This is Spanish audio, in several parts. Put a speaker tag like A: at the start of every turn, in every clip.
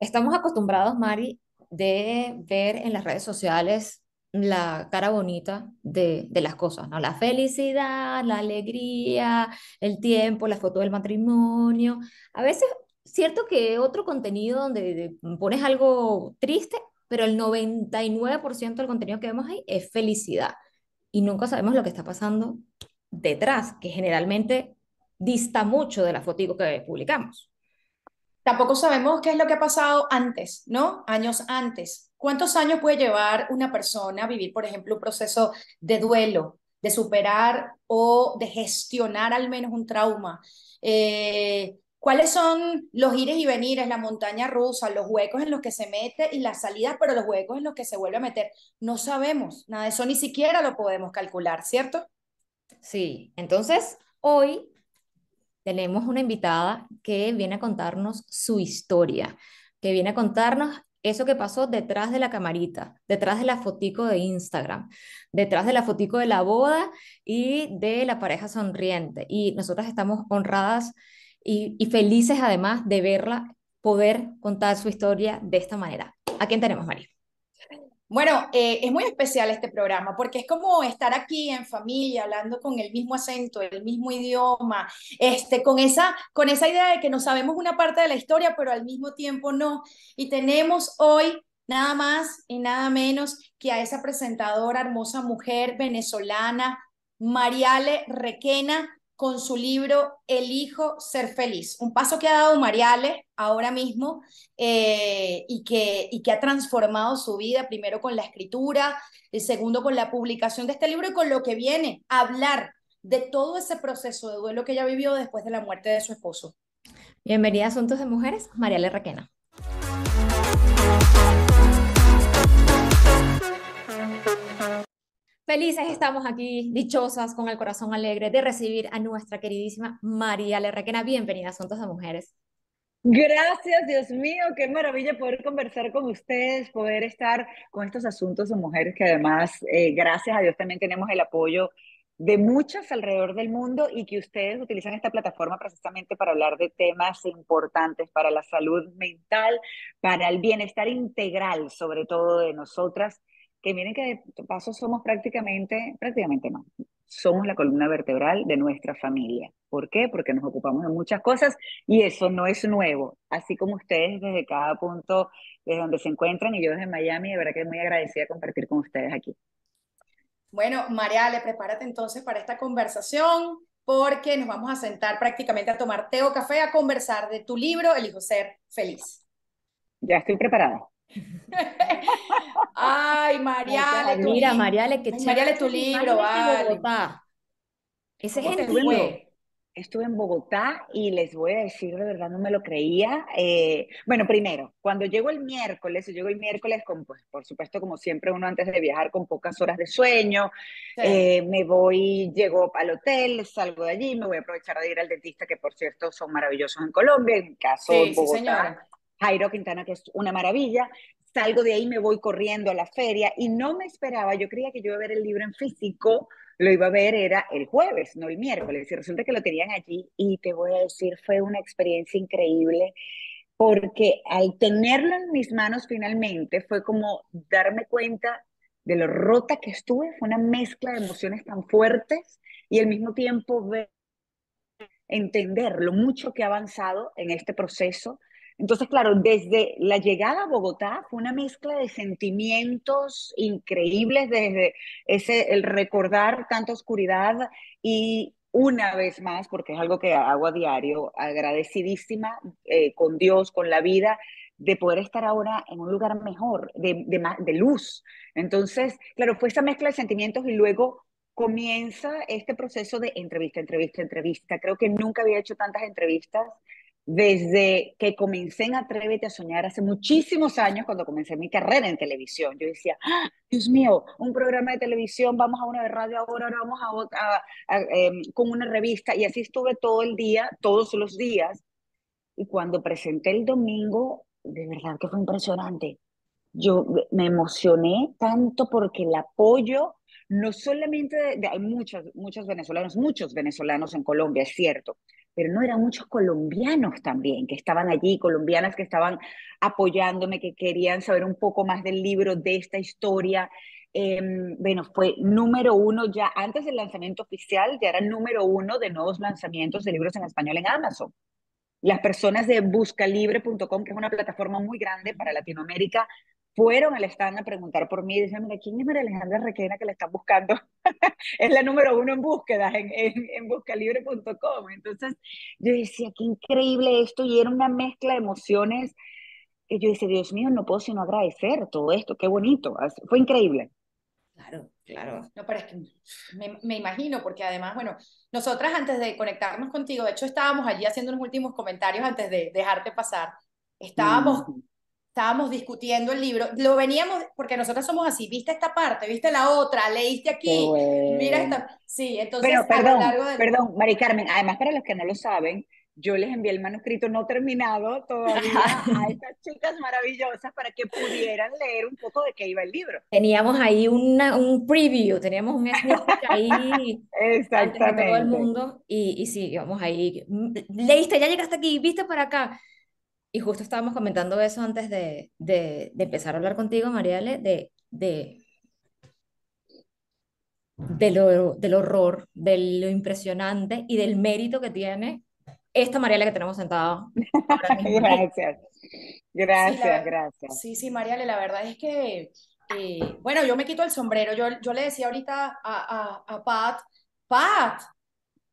A: Estamos acostumbrados, Mari, de ver en las redes sociales la cara bonita de, de las cosas, ¿no? La felicidad, la alegría, el tiempo, la foto del matrimonio. A veces, cierto que otro contenido donde de- pones algo triste, pero el 99% del contenido que vemos ahí es felicidad. Y nunca sabemos lo que está pasando detrás, que generalmente dista mucho de la fotico que publicamos.
B: Tampoco sabemos qué es lo que ha pasado antes, ¿no? Años antes. ¿Cuántos años puede llevar una persona a vivir, por ejemplo, un proceso de duelo, de superar o de gestionar al menos un trauma? Eh, ¿cuáles son los ires y venires, la montaña rusa, los huecos en los que se mete y las salidas, pero los huecos en los que se vuelve a meter? No sabemos, nada de eso ni siquiera lo podemos calcular, ¿cierto?
A: Sí, entonces hoy tenemos una invitada que viene a contarnos su historia, que viene a contarnos eso que pasó detrás de la camarita, detrás de la fotico de Instagram, detrás de la fotico de la boda y de la pareja sonriente. Y nosotras estamos honradas y, felices además de verla poder contar su historia de esta manera. ¿A quién tenemos, María?
B: Bueno, eh, es muy especial este programa porque es como estar aquí en familia, hablando con el mismo acento, el mismo idioma, este, con esa, con esa idea de que no sabemos una parte de la historia, pero al mismo tiempo no. Y tenemos hoy nada más y nada menos que a esa presentadora, hermosa mujer venezolana, Mariale Requena, con su libro Elijo ser feliz. Un paso que ha dado Mariale ahora mismo eh, y, que, y que ha transformado su vida, primero con la escritura, el segundo con la publicación de este libro y con lo que viene, hablar de todo ese proceso de duelo que ella vivió después de la muerte de su esposo.
A: Bienvenida a Asuntos de Mujeres, Mariale Requena. Felices estamos aquí, dichosas, con el corazón alegre de recibir a nuestra queridísima María Requena. Bienvenida a Asuntos de Mujeres.
C: Gracias, Dios mío, qué maravilla poder conversar con ustedes, poder estar con estos asuntos de mujeres que además, eh, gracias a Dios, también tenemos el apoyo de muchas alrededor del mundo y que ustedes utilizan esta plataforma precisamente para hablar de temas importantes para la salud mental, para el bienestar integral, sobre todo de nosotras que miren que de paso somos prácticamente, prácticamente no, somos la columna vertebral de nuestra familia. ¿Por qué? Porque nos ocupamos de muchas cosas y eso no es nuevo. Así como ustedes desde cada punto, desde donde se encuentran y yo desde Miami, de verdad que muy agradecida de compartir con ustedes aquí.
B: Bueno, Mariale, prepárate entonces para esta conversación porque nos vamos a sentar prácticamente a tomar té o café a conversar de tu libro, Elijo Ser Feliz.
C: Ya estoy preparada.
B: Ay, Mariale,
A: tu Mira, Mariale, que
B: Ay, Mariale, tu libro, vale.
A: Ese es el
C: fue. Estuve en Bogotá y les voy a decir, de verdad no me lo creía. Eh, bueno, primero, cuando llego el miércoles, llego el miércoles con, pues, por supuesto, como siempre uno antes de viajar con pocas horas de sueño, sí. eh, me voy, llego al hotel, salgo de allí, me voy a aprovechar de ir al dentista, que por cierto son maravillosos en Colombia, en caso
B: sí,
C: Bogotá.
B: Sí,
C: Jairo Quintana, que es una maravilla. Salgo de ahí, me voy corriendo a la feria y no me esperaba, yo creía que yo iba a ver el libro en físico, lo iba a ver era el jueves, no el miércoles, y resulta que lo tenían allí y te voy a decir, fue una experiencia increíble porque al tenerlo en mis manos finalmente fue como darme cuenta de lo rota que estuve, fue una mezcla de emociones tan fuertes y al mismo tiempo ver, entender lo mucho que ha avanzado en este proceso, entonces, claro, desde la llegada a Bogotá fue una mezcla de sentimientos increíbles, desde ese, el recordar tanta oscuridad y una vez más, porque es algo que hago a diario, agradecidísima eh, con Dios, con la vida, de poder estar ahora en un lugar mejor, de, de, de luz. Entonces, claro, fue esa mezcla de sentimientos y luego comienza este proceso de entrevista, entrevista, entrevista. Creo que nunca había hecho tantas entrevistas desde que comencé en Atrévete a Soñar hace muchísimos años, cuando comencé mi carrera en televisión. Yo decía, ¡Ah, Dios mío, un programa de televisión, vamos a una de radio ahora, ahora vamos a otra, a, a, eh, con una revista. Y así estuve todo el día, todos los días. Y cuando presenté el domingo, de verdad que fue impresionante. Yo me emocioné tanto porque el apoyo, no solamente de, de hay muchos, muchos venezolanos, muchos venezolanos en Colombia, es cierto, pero no eran muchos colombianos también que estaban allí, colombianas que estaban apoyándome, que querían saber un poco más del libro, de esta historia. Em, bueno, fue número uno ya antes del lanzamiento oficial, ya era número uno de nuevos lanzamientos de libros en español en Amazon. Las personas de buscalibre.com, que es una plataforma muy grande para Latinoamérica, fueron al stand a preguntar por mí y decían, mira, ¿quién es María Alejandra Requena que la están buscando? es la número uno en búsquedas en, en, en buscalibre.com. Entonces yo decía, qué increíble esto y era una mezcla de emociones que yo decía, Dios mío, no puedo sino agradecer todo esto, qué bonito, fue increíble.
B: Claro, claro. No, pero es que me, me, imagino, porque además, bueno, nosotras antes de conectarnos contigo, de hecho estábamos allí haciendo unos últimos comentarios antes de dejarte pasar, estábamos... Mm estábamos discutiendo el libro, lo veníamos, porque nosotros somos así, viste esta parte, viste la otra, leíste aquí, bueno. mira esta, sí, entonces
C: Pero, perdón, a lo largo de... perdón, Mari Carmen, además para los que no lo saben, yo les envié el manuscrito no terminado todavía a estas chicas maravillosas para que pudieran leer un poco de qué iba el libro.
A: Teníamos ahí una, un preview, teníamos un ahí Exactamente. Antes de todo el mundo y, y sí, vamos ahí, leíste, ya llegaste aquí, viste para acá, y justo estábamos comentando eso antes de, de, de empezar a hablar contigo, Mariale, de, de, de lo, del horror, de lo impresionante y del mérito que tiene esta Mariale que tenemos sentada.
C: gracias, gracias, sí, gracias.
B: Sí, sí, Mariale, la verdad es que, eh, bueno, yo me quito el sombrero. Yo, yo le decía ahorita a, a, a Pat, Pat,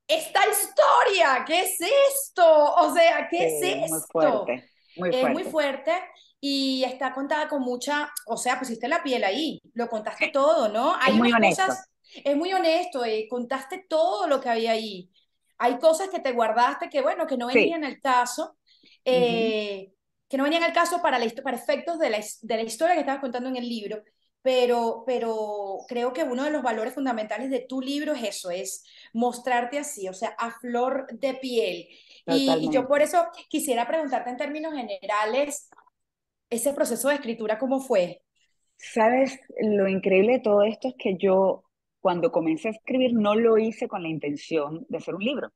B: esta historia, ¿qué es esto? O sea, ¿qué sí, es esto?
C: Muy fuerte. Muy
B: es muy fuerte y está contada con mucha, o sea, pusiste la piel ahí, lo contaste todo, ¿no?
C: Hay es muy honesto. Cosas,
B: es muy honesto, eh, contaste todo lo que había ahí. Hay cosas que te guardaste que, bueno, que no venían sí. al caso, eh, uh -huh. que no venían al caso para, la, para efectos de la, de la historia que estabas contando en el libro, pero, pero creo que uno de los valores fundamentales de tu libro es eso, es mostrarte así, o sea, a flor de piel. Y, y, yo por eso quisiera preguntarte en términos generales, ese proceso de escritura, ¿cómo fue?
C: Sabes, lo increíble de todo esto es que yo cuando comencé a escribir no lo hice con la intención de hacer un libro.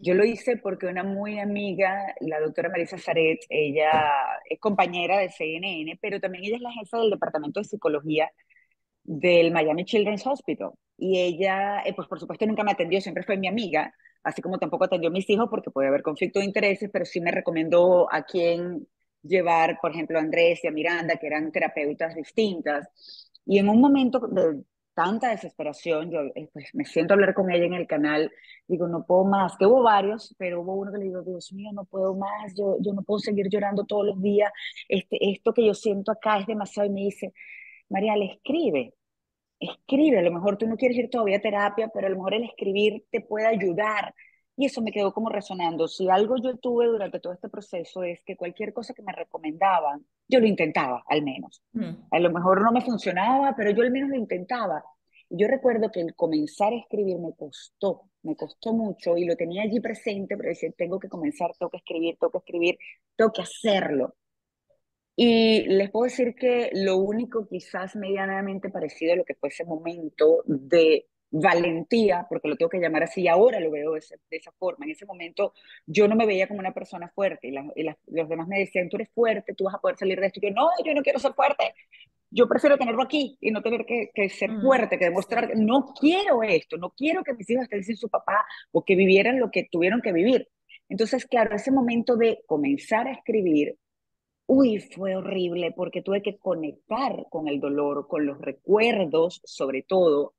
C: Yo lo hice porque una muy amiga, la doctora Marisa Zaret, ella es compañera de CNN, pero también ella es la jefa del departamento de psicología del Miami Children's Hospital. Y ella, eh, pues por supuesto nunca me atendió, siempre fue mi amiga, así como tampoco atendió a mis hijos porque puede haber conflicto de intereses, pero sí me recomendó a quién llevar, por ejemplo, a Andrés y a Miranda, que eran terapeutas distintas. Y en un momento de tanta desesperación, yo eh, pues, me siento a hablar con ella en el canal, digo, no puedo más, que hubo varios, pero hubo uno que le digo, Dios mío, no puedo más, yo, yo no puedo seguir llorando todos los días, este, esto que yo siento acá es demasiado, y me dice, María, le escribe, escribe, a lo mejor tú no quieres ir todavía a terapia, pero a lo mejor el escribir te puede ayudar. Y eso me quedó como resonando. Si algo yo tuve durante todo este proceso es que cualquier cosa que me recomendaban, yo lo intentaba al menos. Mm. A lo mejor no me funcionaba, pero yo al menos lo intentaba. Yo recuerdo que el comenzar a escribir me costó, me costó mucho y lo tenía allí presente, pero decía, tengo que comenzar, tengo que escribir, tengo que escribir, tengo que hacerlo. Y les puedo decir que lo único quizás medianamente parecido a lo que fue ese momento de valentía, porque lo tengo que llamar así, ahora lo veo de, esa forma. En ese momento yo no me veía como una persona fuerte y, la, y la, los demás me decían, tú eres fuerte, tú vas a poder salir de esto. Y yo, no, yo no quiero ser fuerte. Yo prefiero tenerlo aquí y no tener que, que ser mm. fuerte, que demostrar, no quiero esto, no quiero que mis hijos estén sin su papá o que vivieran lo que tuvieron que vivir. Entonces, claro, ese momento de comenzar a escribir, Uy, fue horrible porque tuve que conectar con el dolor, con los recuerdos sobre todo.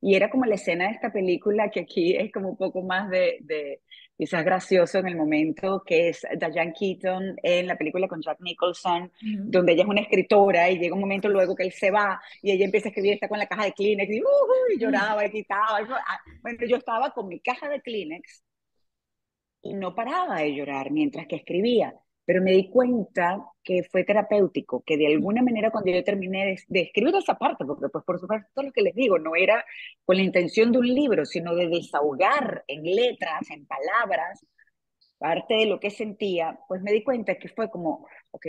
C: Y era como la escena de esta película que aquí es como un poco más de, de quizás gracioso en el momento, que es Diane Keaton en la película con Jack Nicholson, uh -huh. donde ella es una escritora y llega un momento luego que él se va y ella empieza a escribir, está con la caja de Kleenex y, uh, y lloraba y quitaba. Bueno, yo estaba con mi caja de Kleenex y no paraba de llorar mientras que escribía pero me di cuenta que fue terapéutico, que de alguna manera cuando yo terminé de, de, escribir esa parte, porque pues por supuesto lo que les digo, no era con la intención de un libro, sino de desahogar en letras, en palabras, parte de lo que sentía, pues me di cuenta que fue como, ok,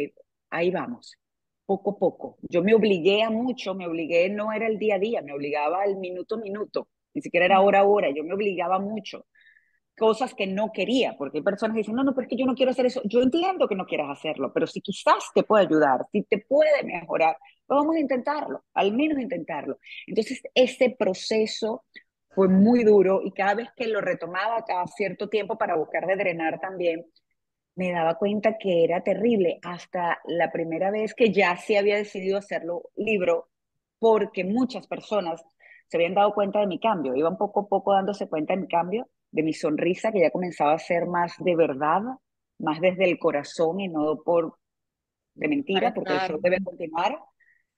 C: ahí vamos, poco a poco. Yo me obligué a mucho, me obligué, no era el día a día, me obligaba al minuto a minuto, ni siquiera era hora a hora, yo me obligaba mucho cosas que no quería, porque hay personas que dicen, no, no, pero es que yo no quiero hacer eso. Yo entiendo que no quieras hacerlo, pero si quizás te puede ayudar, si te puede mejorar, pues vamos a intentarlo, al menos intentarlo. Entonces, ese proceso fue muy duro y cada vez que lo retomaba cada cierto tiempo para buscar de drenar también, me daba cuenta que era terrible hasta la primera vez que ya sí había decidido hacerlo libro, porque muchas personas se habían dado cuenta de mi cambio, iban poco a poco dándose cuenta de mi cambio, de mi sonrisa, que ya comenzaba a ser más de verdad, más desde el corazón y no por de mentira, porque eso debe continuar,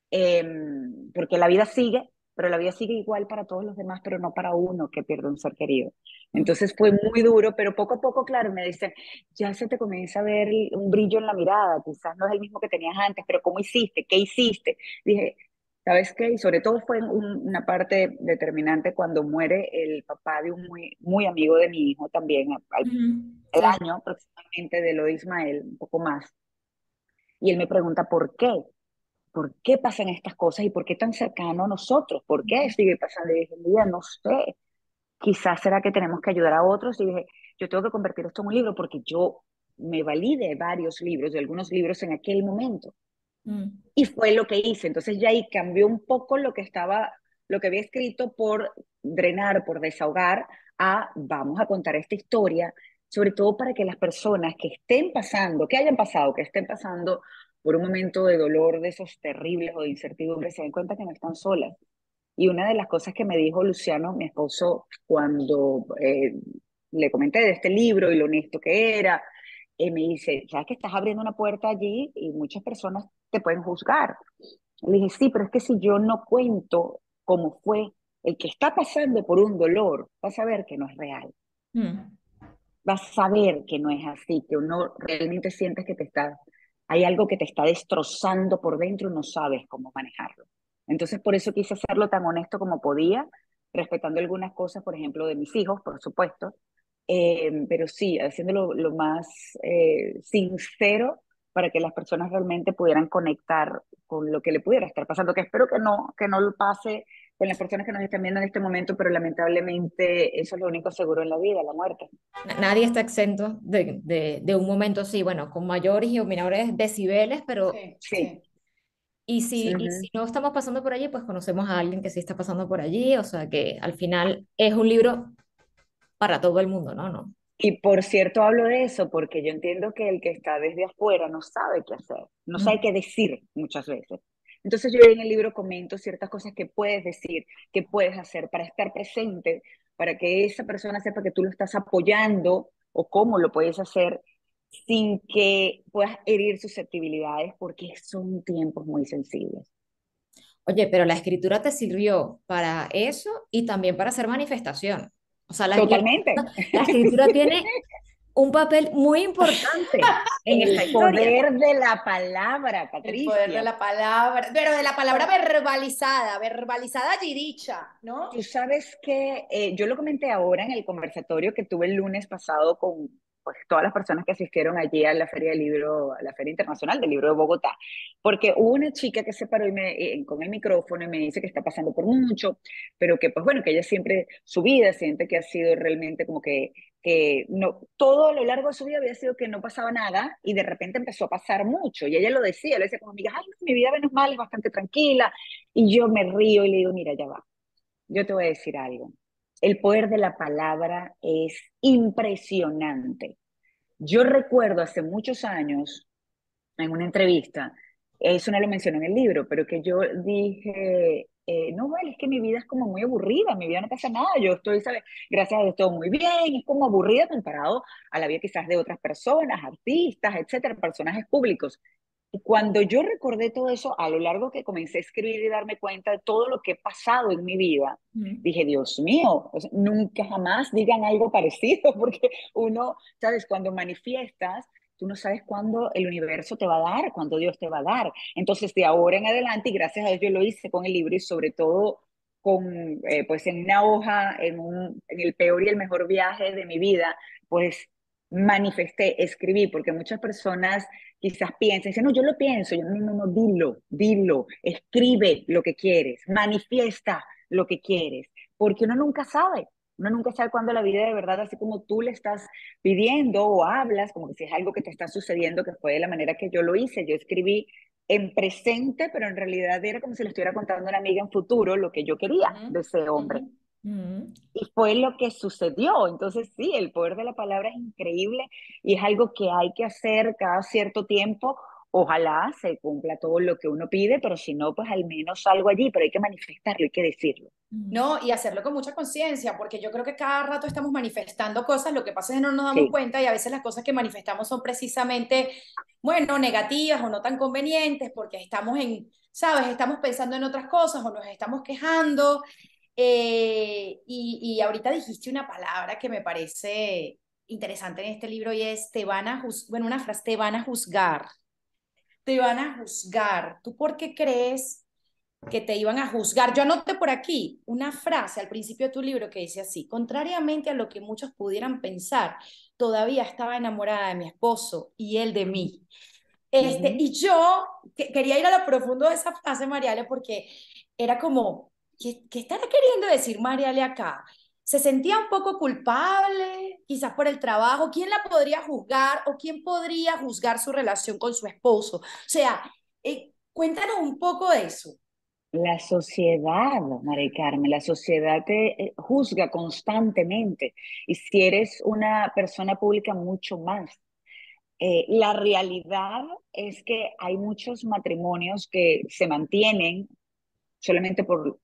C: em, porque la vida sigue pero la vida sigue igual para todos los demás, pero no para uno que pierde un ser querido. Entonces fue muy duro, pero poco a poco, claro, me dicen, ya se te comienza a ver un brillo en la mirada, quizás no es el mismo que tenías antes, pero ¿cómo hiciste? ¿Qué hiciste? Dije, ¿sabes qué? Y sobre todo fue una parte determinante cuando muere el papá de un muy, muy amigo de mi hijo también, al, el año aproximadamente de lo de Ismael, un poco más. Y él me pregunta, ¿por qué? ¿por qué pasan estas cosas y por qué tan cercano a nosotros? ¿Por qué sigue pasando? Y dije, mira, no sé, quizás será que tenemos que ayudar a otros. Y dije, yo tengo que convertir esto en un libro porque yo me valí de varios libros, de algunos libros en aquel momento. Mm. Y fue lo que hice. Entonces ya ahí cambió un poco lo que estaba, lo que había escrito por drenar, por desahogar, a vamos a contar esta historia, sobre todo para que las personas que estén pasando, que hayan pasado, que estén pasando por un momento de dolor de esos terribles o de incertidumbre, se den cuenta que no están solas. Y una de las cosas que me dijo Luciano, mi esposo, cuando eh, le comenté de este libro y lo honesto que era, eh, me dice, sabes que estás abriendo una puerta allí y muchas personas te pueden juzgar. Le dije, sí, pero es que si yo no cuento cómo fue, el que está pasando por un dolor va a saber que no es real. Mm. Va a saber que no es así, que uno realmente siente que te está hay algo que te está destrozando por dentro y no sabes cómo manejarlo. Entonces, por eso quise hacerlo tan honesto como podía, respetando algunas cosas, por ejemplo, de mis hijos, por supuesto, eh, pero sí, haciéndolo lo más eh, sincero para que las personas realmente pudieran conectar con lo que le pudiera estar pasando, que espero que no, que no lo pase con las personas que nos están viendo en este momento, pero lamentablemente eso es lo único seguro en la vida, la muerte.
A: Nadie está exento de, de, de un momento así, bueno, con mayores y menores decibeles, pero... Sí. Y si, y si no estamos pasando por allí, pues conocemos a alguien que sí está pasando por allí, o sea que al final es un libro para todo el mundo, ¿no? ¿No?
C: Y por cierto hablo de eso porque yo entiendo que el que está desde afuera no sabe qué hacer, no sabe qué decir muchas veces. Entonces yo en el libro comento ciertas cosas que puedes decir, que puedes hacer para estar presente, para que esa persona sepa que tú lo estás apoyando o cómo lo puedes hacer sin que puedas herir susceptibilidades porque son tiempos muy sensibles.
A: Oye, pero la escritura te sirvió para eso y también para hacer manifestación. O sea, la,
C: Totalmente.
A: la escritura tiene un papel muy importante en
C: el poder de la palabra, Patricia.
B: El poder de la palabra, pero de la palabra verbalizada, verbalizada y dicha, ¿no?
C: Tú sabes que eh, yo lo comenté ahora en el conversatorio que tuve el lunes pasado con pues, todas las personas que asistieron allí a la Feria del Libro, a la Feria Internacional del Libro de Bogotá, porque hubo una chica que se paró y me, eh, con el micrófono y me dice que está pasando por mucho, pero que pues bueno, que ella siempre, su vida siente que ha sido realmente como que, que no, todo a lo largo de su vida había sido que no pasaba nada y de repente empezó a pasar mucho. Y ella lo decía, le decía como amiga, ay, mi vida menos mal es bastante tranquila y yo me río y le digo, mira, ya va, yo te voy a decir algo el poder de la palabra es impresionante. Yo recuerdo hace muchos años, en una entrevista, eso no lo menciono en el libro, pero que yo dije, eh, no, vale, es que mi vida es como muy aburrida, mi vida no pasa nada, yo estoy, ¿sabes? Gracias a Dios todo muy bien, es como aburrida comparado a la vida quizás de otras personas, artistas, etcétera, personajes públicos. Y cuando yo recordé todo eso, a lo largo que comencé a escribir y darme cuenta de todo lo que he pasado en mi vida, dije, Dios mío, nunca jamás digan algo parecido, porque uno, sabes, cuando manifiestas, tú no sabes cuándo el universo te va a dar, cuándo Dios te va a dar. Entonces, de ahora en adelante, y gracias a Dios yo lo hice con el libro y sobre todo con, eh, pues en una hoja, en, un, en el peor y el mejor viaje de mi vida, pues manifesté, escribí, porque muchas personas quizás piensan, dicen, no, yo lo pienso, yo no, no, no, dilo, dilo, escribe lo que quieres, manifiesta lo que quieres, porque uno nunca sabe. Uno nunca sabe cuándo la vida de verdad, así como tú le estás pidiendo o hablas, como que si es algo que te está sucediendo, que fue de la manera que yo lo hice. Yo escribí en presente, pero en realidad era como si le estuviera contando a una amiga en futuro lo que yo quería de ese hombre. Y fue lo que sucedió. Entonces, sí, el poder de la palabra es increíble y es algo que hay que hacer cada cierto tiempo. Ojalá se cumpla todo lo que uno pide, pero si no, pues al menos algo allí, pero hay que manifestarlo, hay que decirlo.
B: No, y hacerlo con mucha conciencia, porque yo creo que cada rato estamos manifestando cosas, lo que pasa es que no nos damos cuenta y a veces las cosas que manifestamos son precisamente, bueno, negativas o no tan convenientes, porque estamos en, sabes, estamos pensando en otras cosas o nos estamos quejando eh, y, ahorita dijiste una palabra que me parece interesante en este libro y es, te van a bueno, una frase, te van a juzgar. Te van a juzgar. ¿Tú por qué crees que te iban a juzgar? Yo anoté por aquí una frase al principio de tu libro que dice así, contrariamente a lo que muchos pudieran pensar, todavía estaba enamorada de mi esposo y él de mí. Este, Y yo quería ir a lo profundo de esa frase, Mariale, porque era como, ¿qué, estará queriendo decir Mariale acá? ¿Se sentía un poco culpable, quizás por el trabajo? ¿Quién la podría juzgar o quién podría juzgar su relación con su esposo? O sea, eh, cuéntanos un poco de eso.
C: La sociedad, María Carmen, la sociedad te eh, juzga constantemente y si eres una persona pública mucho más. Eh, la realidad es que hay muchos matrimonios que se mantienen solamente por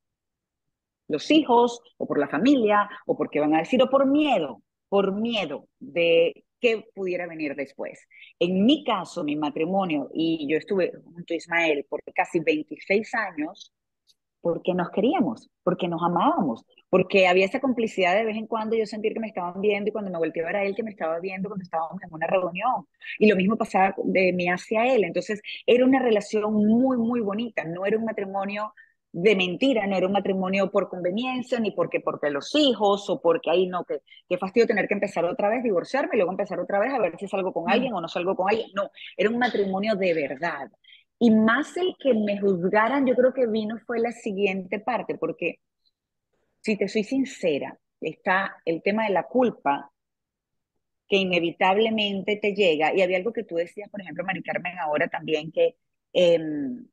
C: los hijos o por la familia o porque van a decir o por miedo, por miedo de qué pudiera venir después. En mi caso, mi matrimonio, y yo estuve junto a Ismael por casi 26 años, porque nos queríamos, porque nos amábamos, porque había esa complicidad de vez en cuando yo sentir que me estaban viendo y cuando me volteé a ver a él que me estaba viendo cuando estábamos en una reunión. Y lo mismo pasaba de mí hacia él. Entonces era una relación muy, muy bonita, no era un matrimonio de mentira, no era un matrimonio por conveniencia, ni porque porque los hijos, o porque ahí no, que qué fastidio tener que empezar otra vez, divorciarme, y luego empezar otra vez a ver si salgo con mm. alguien o no salgo con alguien. No, era un matrimonio de verdad. Y más el que me juzgaran, yo creo que vino fue la siguiente parte, porque si te soy sincera, está el tema de la culpa que inevitablemente te llega, y había algo que tú decías, por ejemplo, Mari Carmen, ahora también, que em,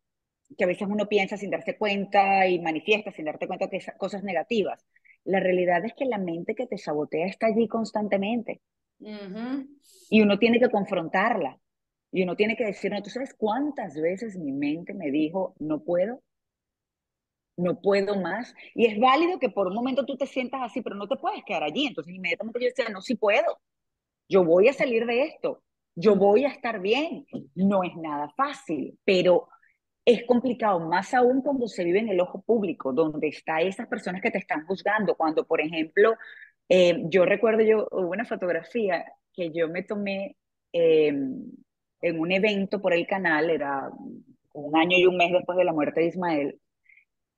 C: que a veces uno piensa sin darse cuenta y manifiesta sin darte cuenta que esas cosas negativas. La realidad es que la mente que te sabotea está allí constantemente. Y uno tiene que confrontarla. Y uno tiene que decir, no, tú sabes cuántas veces mi mente me dijo, no puedo, no puedo más. Y es válido que por un momento tú te sientas así, pero no te puedes quedar allí. Entonces inmediatamente yo decía, no, sí puedo. Yo voy a salir de esto. Yo voy a estar bien. No es nada fácil, pero es complicado, más aún cuando se vive en el ojo público, donde está esas personas que te están juzgando. Cuando, por ejemplo, eh, yo recuerdo, yo hubo una fotografía que yo me tomé em, en un evento por el canal, era un año y un mes después de la muerte de Ismael,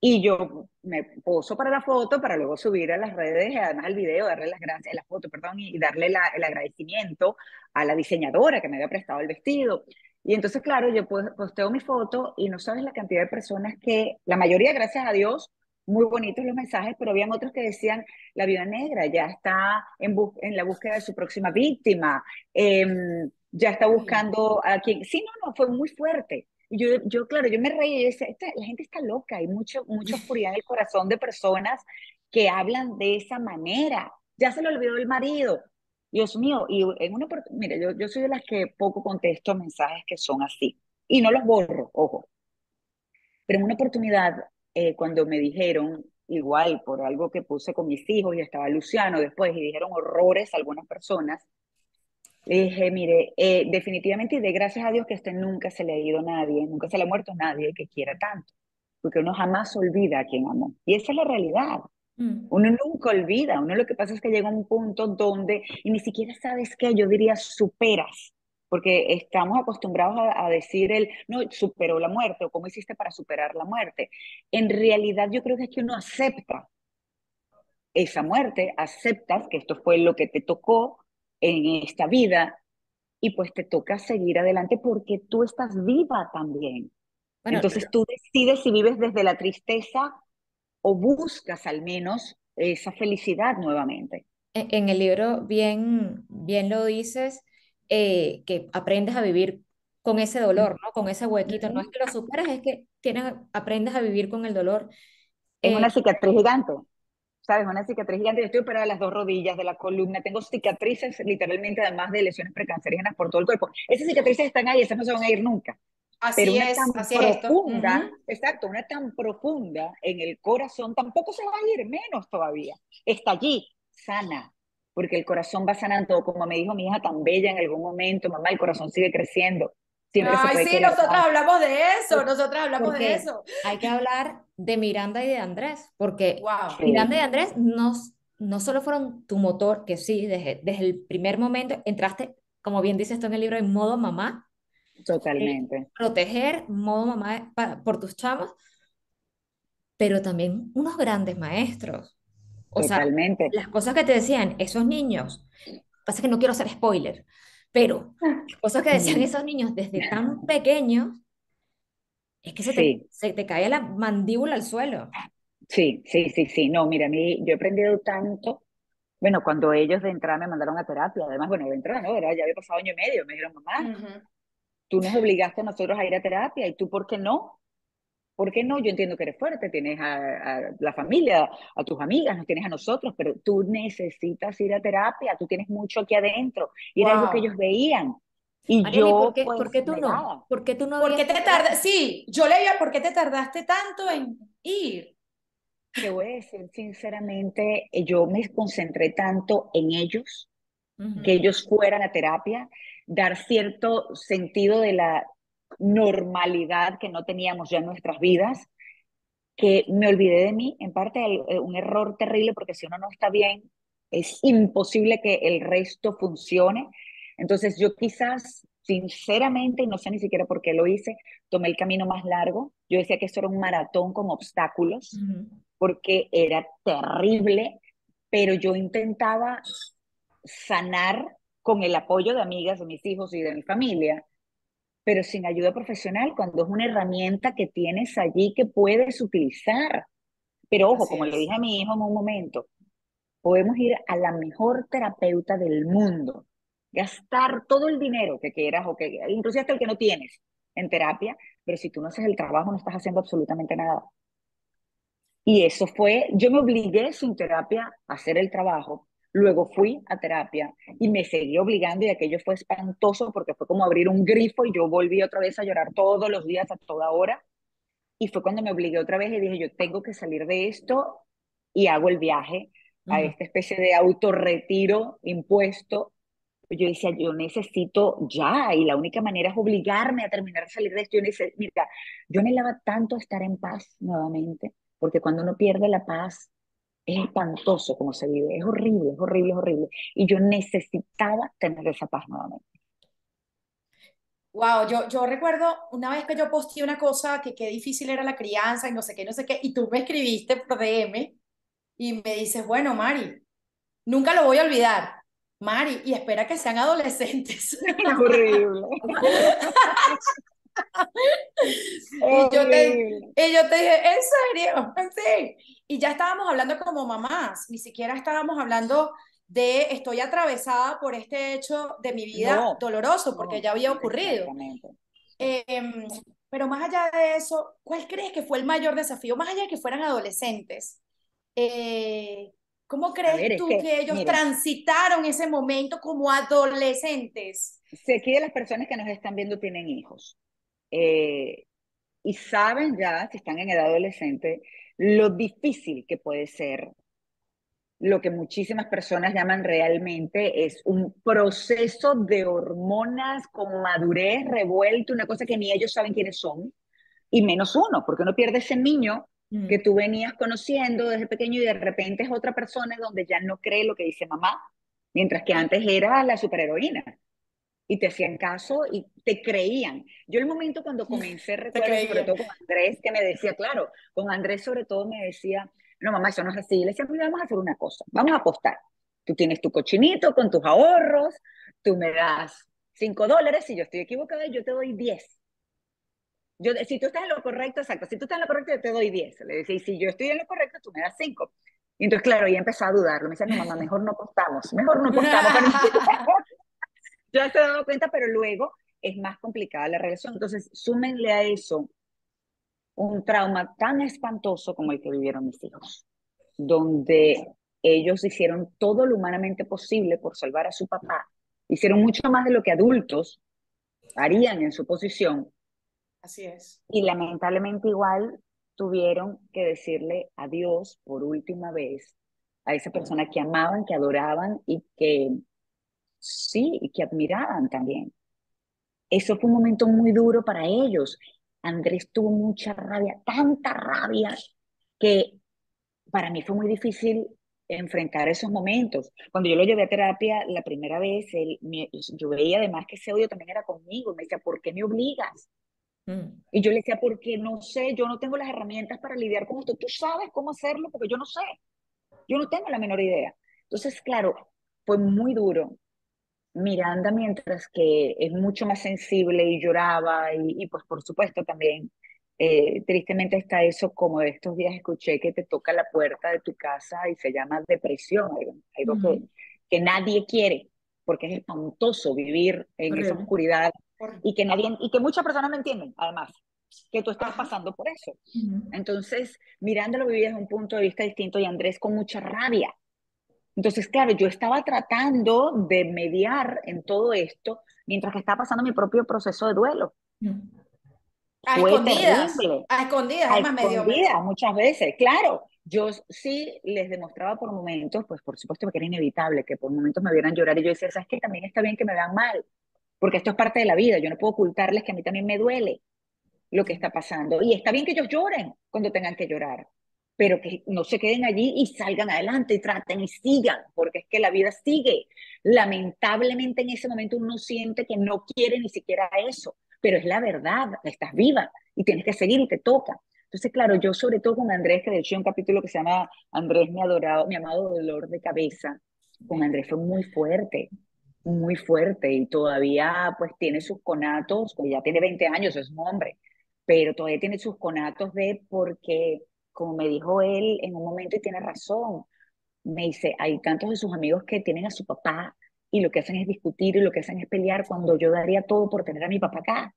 C: y yo me poso para la foto para luego subir a las redes, además el video, darle las gracias, la foto, perdón, y darle el agradecimiento a la diseñadora que me había prestado el vestido. Y entonces, claro, yo posteo mi foto y no sabes la cantidad de personas que, la mayoría, gracias a Dios, muy bonitos los mensajes, pero habían otros que decían, la vida negra ya está en, en la búsqueda de su próxima víctima, em, ya está buscando a quien... Sí, no, no, fue muy fuerte. Y yo, yo, claro, yo me reí y decía, la gente está loca, hay mucho, mucha oscuridad en el corazón de personas que hablan de esa manera. Ya se le olvidó el marido, Dios mío, y en una mire, yo, yo soy de las que poco contesto mensajes que son así, y no los borro, ojo. Pero en una oportunidad, eh, cuando me dijeron, igual por algo que puse con mis hijos, y estaba Luciano después, y dijeron horrores a algunas personas, le dije, mire, eh, definitivamente, y de gracias a Dios que este nunca se le ha ido nadie, nunca se le ha muerto nadie que quiera tanto, porque uno jamás olvida a quien amó. Y esa es la realidad. Mm. Uno nunca olvida, uno lo que pasa es que llega a un punto donde, y ni siquiera sabes qué, yo diría superas, porque estamos acostumbrados a, decir el, no, superó la muerte o cómo hiciste para superar la muerte. En realidad yo creo que es que uno acepta esa muerte, aceptas que esto fue lo que te tocó en esta vida y pues te toca seguir adelante porque tú estás viva también. Entonces tú decides si vives desde la tristeza o buscas al menos esa felicidad nuevamente.
A: En el libro bien, bien lo dices, eh, que aprendes a vivir con ese dolor, ¿no? Con ese huequito. No es que lo superes, es que tienes, aprendes a vivir con el dolor.
C: Es una eh, cicatriz gigante. ¿sabes? Una cicatriz gigante. Yo estoy operada de las dos rodillas, de la columna. Tengo cicatrices, literalmente, además de lesiones precancerígenas por todo el cuerpo. Esas cicatrices están ahí, esas no se van a ir nunca.
B: Así
C: Pero una
B: es,
C: tan
B: así
C: profunda, exacto, una tan profunda en el corazón, tampoco se va a ir, menos todavía. Está allí, sana, porque el corazón va sanando, como me dijo mi hija tan bella en algún momento, mamá, el corazón sigue creciendo.
B: Ay, sí, nosotros hablamos de eso, nosotros hablamos de eso.
A: Hay que hablar de Miranda y de Andrés, porque Miranda y Andrés no, no solo fueron tu motor, que sí, desde, desde el primer momento entraste, como bien dices tú en el libro, en modo mamá.
C: Totalmente.
A: Eh, proteger, modo mamá por tus chamos, pero también unos grandes maestros. O
C: Totalmente.
A: sea, las cosas que te decían esos niños, pasa que no quiero hacer spoiler, pero las cosas que decían esos niños desde tan pequeños, es que se te, se te cae la mandíbula al suelo.
C: Sí, sí, sí, sí. No, mira, a mí, yo he aprendido tanto. Bueno, cuando ellos de entrada me mandaron a terapia, además, bueno, de entrada, ¿no? Era, ya había pasado año y medio, me dijeron, mamá, tú nos obligaste a nosotros a ir a terapia, ¿y tú por qué no? ¿Por qué no? Yo entiendo que eres fuerte, tienes a, la familia, a tus amigas, nos tienes a nosotros, pero tú necesitas ir a terapia, tú tienes mucho aquí adentro. Y era algo que ellos veían. Y yo,
A: ¿por qué,
C: pues,
A: ¿por qué tú no? ¿Por qué tú no?
B: ¿Por qué te tardas? Sí, yo leía, ¿por qué te tardaste tanto en ir?
C: Te voy a decir sinceramente, eh, yo me concentré tanto en ellos, que ellos fueran a terapia, dar cierto sentido de la normalidad que no teníamos ya en nuestras vidas, que me olvidé de mí, en parte eh, un error terrible, porque si uno no está bien, es imposible que el resto funcione. Entonces yo quizás, sinceramente, y no sé ni siquiera por qué lo hice, tomé el camino más largo. Yo decía que esto era un maratón con obstáculos, porque era terrible, pero yo intentaba sanar con el apoyo de amigas, de mis hijos y de mi familia, pero sin ayuda profesional, cuando es una herramienta que tienes allí que puedes utilizar. Pero ojo, como le dije a mi hijo en un momento, podemos ir a la mejor terapeuta del mundo, gastar todo el dinero que quieras, o que, inclusive hasta el que no tienes en terapia, pero si tú no haces el trabajo, no estás haciendo absolutamente nada. Y eso fue, yo me obligué sin terapia a hacer el trabajo, Luego fui a terapia y me seguí obligando y aquello fue espantoso porque fue como abrir un grifo y yo volví otra vez a llorar todos los días a toda hora. Y fue cuando me obligué otra vez y dije, yo tengo que salir de esto y hago el viaje a esta especie de autorretiro impuesto. Yo decía, yo necesito ya y la única manera es obligarme a terminar de salir de esto. Yo necesito, mira, yo anhelaba tanto estar en paz nuevamente, porque cuando uno pierde la paz, es espantoso como se vive, es horrible, es horrible, es horrible. Y yo necesitaba tener esa paz nuevamente.
B: Wow, yo, yo recuerdo una vez que yo posteé una cosa que qué difícil era la crianza y no sé qué, no sé qué, y tú me escribiste por DM y me dices, bueno, Mari, nunca lo voy a olvidar. Mari, y espera que sean adolescentes.
C: Es horrible.
B: y, yo te, y yo te dije, ¿en serio? Sí. Y ya estábamos hablando como mamás, ni siquiera estábamos hablando de estoy atravesada por este hecho de mi vida doloroso, porque ya había ocurrido. Em, pero más allá de eso, ¿cuál crees que fue el mayor desafío? Más allá de que fueran adolescentes, eh, ¿cómo crees tú que, ellos transitaron ese momento como adolescentes?
C: Sé que las personas que nos están viendo tienen hijos. Eh, y saben ya, si están en edad adolescente, lo difícil que puede ser lo que muchísimas personas llaman realmente es un proceso de hormonas con madurez revuelto, una cosa que ni ellos saben quiénes son, y menos uno, porque uno pierde ese niño que tú venías conociendo desde pequeño y de repente es otra persona donde ya no cree lo que dice mamá, mientras que antes era la superheroína y te hacían caso y te creían. Yo el momento cuando comencé, recuerdo sobre todo con Andrés, que me decía, claro, con Andrés sobre todo me decía, no mamá, eso no es así. le decía, mira, vamos a hacer una cosa, vamos a apostar. Tú tienes tu cochinito con tus ahorros, tú me das cinco dólares, si yo estoy equivocada, yo te doy diez. Yo, si tú estás en lo correcto, exacto, si tú estás en lo correcto, yo te doy diez. Le decía, y si yo estoy en lo correcto, tú me das cinco. Y entonces, claro, ella empezó a dudarlo. Me decía, no, mamá, mejor no apostamos, mejor no apostamos. ya se dado cuenta, pero luego es más complicada la relación. Entonces, súmenle a eso un trauma tan espantoso como el que vivieron mis hijos, donde ellos hicieron todo lo humanamente posible por salvar a su papá, hicieron mucho más de lo que adultos harían en su posición.
B: Así es.
C: Y lamentablemente igual tuvieron que decirle adiós por última vez a esa persona que amaban, que adoraban y que sí, y que admiraban también. Eso fue un momento muy duro para ellos. Andrés tuvo mucha rabia, tanta rabia, que para mí fue muy difícil enfrentar esos momentos. Cuando yo lo llevé a terapia la primera vez, él, yo veía además que ese odio también era conmigo. Me decía, ¿por qué me obligas? Mm. Y yo le decía, porque no sé, yo no tengo las herramientas para lidiar con esto. Tú sabes cómo hacerlo, porque yo no sé. Yo no tengo la menor idea. Entonces, claro, fue muy duro. Miranda, mientras que es mucho más sensible y lloraba, y, y pues por supuesto también eh, tristemente está eso, como de estos días escuché que te toca la puerta de tu casa y se llama depresión, algo, que, que, nadie quiere, porque es espantoso vivir en esa oscuridad y que nadie, y que muchas personas no entienden, además, que tú estás pasando por eso. Entonces, mirándolo vivir desde un punto de vista distinto y Andrés con mucha rabia. Entonces, claro, yo estaba tratando de mediar en todo esto mientras que estaba pasando mi propio proceso de duelo.
B: A escondidas, a escondidas, a escondidas
C: muchas veces, claro. Yo sí les demostraba por momentos, pues por supuesto que era inevitable que por momentos me vieran llorar y yo decía, ¿sabes qué? También está bien que me vean mal, porque esto es parte de la vida, yo no puedo ocultarles que a mí también me duele lo que está pasando. Y está bien que ellos lloren cuando tengan que llorar, pero que no se queden allí y salgan adelante y traten y sigan, porque es que la vida sigue. Lamentablemente en ese momento uno siente que no quiere ni siquiera eso, pero es la verdad, estás viva y tienes que seguir y te toca. Entonces, claro, yo sobre todo con Andrés, que de hecho hay un capítulo que se llama Andrés, mi adorado, mi amado dolor de cabeza, con Andrés fue muy fuerte, muy fuerte y todavía pues tiene sus conatos, que ya tiene 20 años, es un hombre, pero todavía tiene sus conatos de porque, como me dijo él en un momento y tiene razón, me dice, hay tantos de sus amigos que tienen a su papá y lo que hacen es discutir y lo que hacen es pelear cuando yo daría todo por tener a mi papá acá.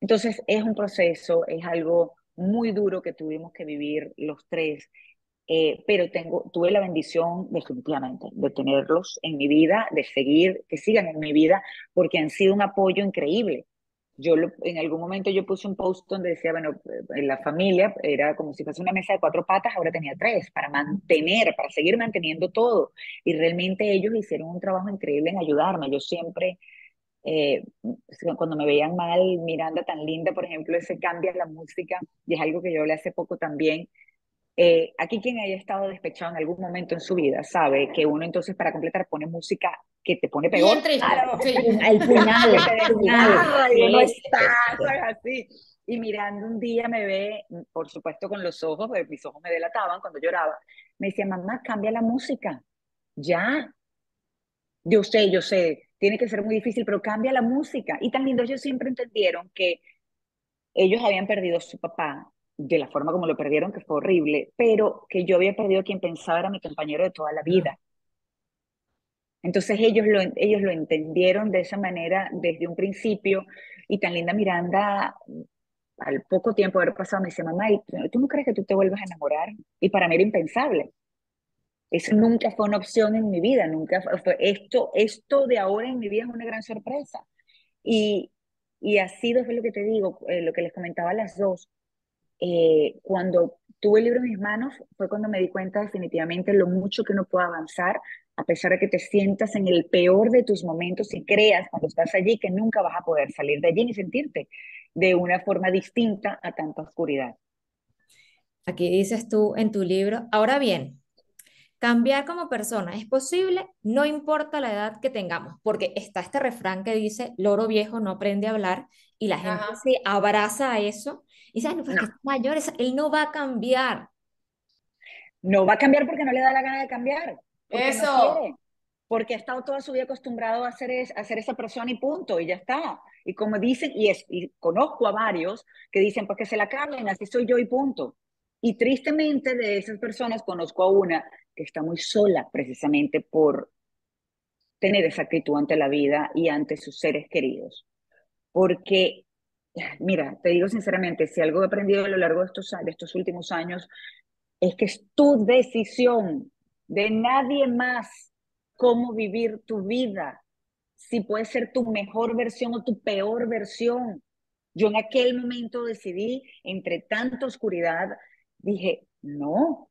C: Entonces es un proceso, es algo muy duro que tuvimos que vivir los tres, eh, pero tengo, tuve la bendición definitivamente de tenerlos en mi vida, de seguir, que sigan en mi vida, porque han sido un apoyo increíble. Yo en algún momento yo puse un post donde decía, bueno, en la familia era como si fuese una mesa de cuatro patas, ahora tenía tres, para mantener, para seguir manteniendo todo. Y realmente ellos hicieron un trabajo increíble en ayudarme. Yo siempre, eh, cuando me veían mal, Miranda tan linda, por ejemplo, ese cambia la música, y es algo que yo le hace poco también, eh, aquí quien haya estado despechado en algún momento en su vida sabe que uno entonces para completar pone música que te pone peor.
B: Bien
C: claro, sí. El no está, así. Y mirando un día me ve, por supuesto con los ojos, porque mis ojos me delataban cuando lloraba, me decía, mamá, cambia la música, ya. Yo sé, yo sé, tiene que ser muy difícil, pero cambia la música. Y tan lindo, ellos siempre entendieron que ellos habían perdido a su papá de la forma como lo perdieron, que fue horrible, pero que yo había perdido a quien pensaba era mi compañero de toda la vida. Entonces ellos lo, ellos lo entendieron de esa manera desde un principio y tan linda Miranda, al poco tiempo de haber pasado, me dice, mamá, ¿tú no crees que tú te vuelvas a enamorar? Y para mí era impensable. Eso nunca fue una opción en mi vida, nunca fue, esto, esto de ahora en mi vida es una gran sorpresa. Y, y así fue lo que te digo, eh, lo que les comentaba a las dos, eh, cuando tuve el libro en mis manos fue cuando me di cuenta definitivamente lo mucho que uno puede avanzar, a pesar de que te sientas en el peor de tus momentos y creas cuando estás allí que nunca vas a poder salir de allí ni sentirte de una forma distinta a tanta oscuridad.
A: Aquí dices tú en tu libro, ahora bien, cambiar como persona es posible, no importa la edad que tengamos, porque está este refrán que dice, loro viejo no aprende a hablar, y la gente se abraza a eso y no, porque es mayor, él no va a cambiar.
C: No va a cambiar porque no le da la gana de cambiar. Eso. porque ha estado toda su vida acostumbrado a ser, a ser esa persona y punto, y ya está. Y como dicen, y, es, y conozco a varios que dicen, pues que se la cambien, así soy yo y punto. Y tristemente de esas personas conozco a una que está muy sola precisamente por tener esa actitud ante la vida y ante sus seres queridos. Porque, mira, te digo sinceramente, si algo he aprendido a lo largo de estos, de estos últimos años, es que es tu decisión de nadie más cómo vivir tu vida, si puede ser tu mejor versión o tu peor versión. Yo en aquel momento decidí, entre tanta oscuridad, dije, no,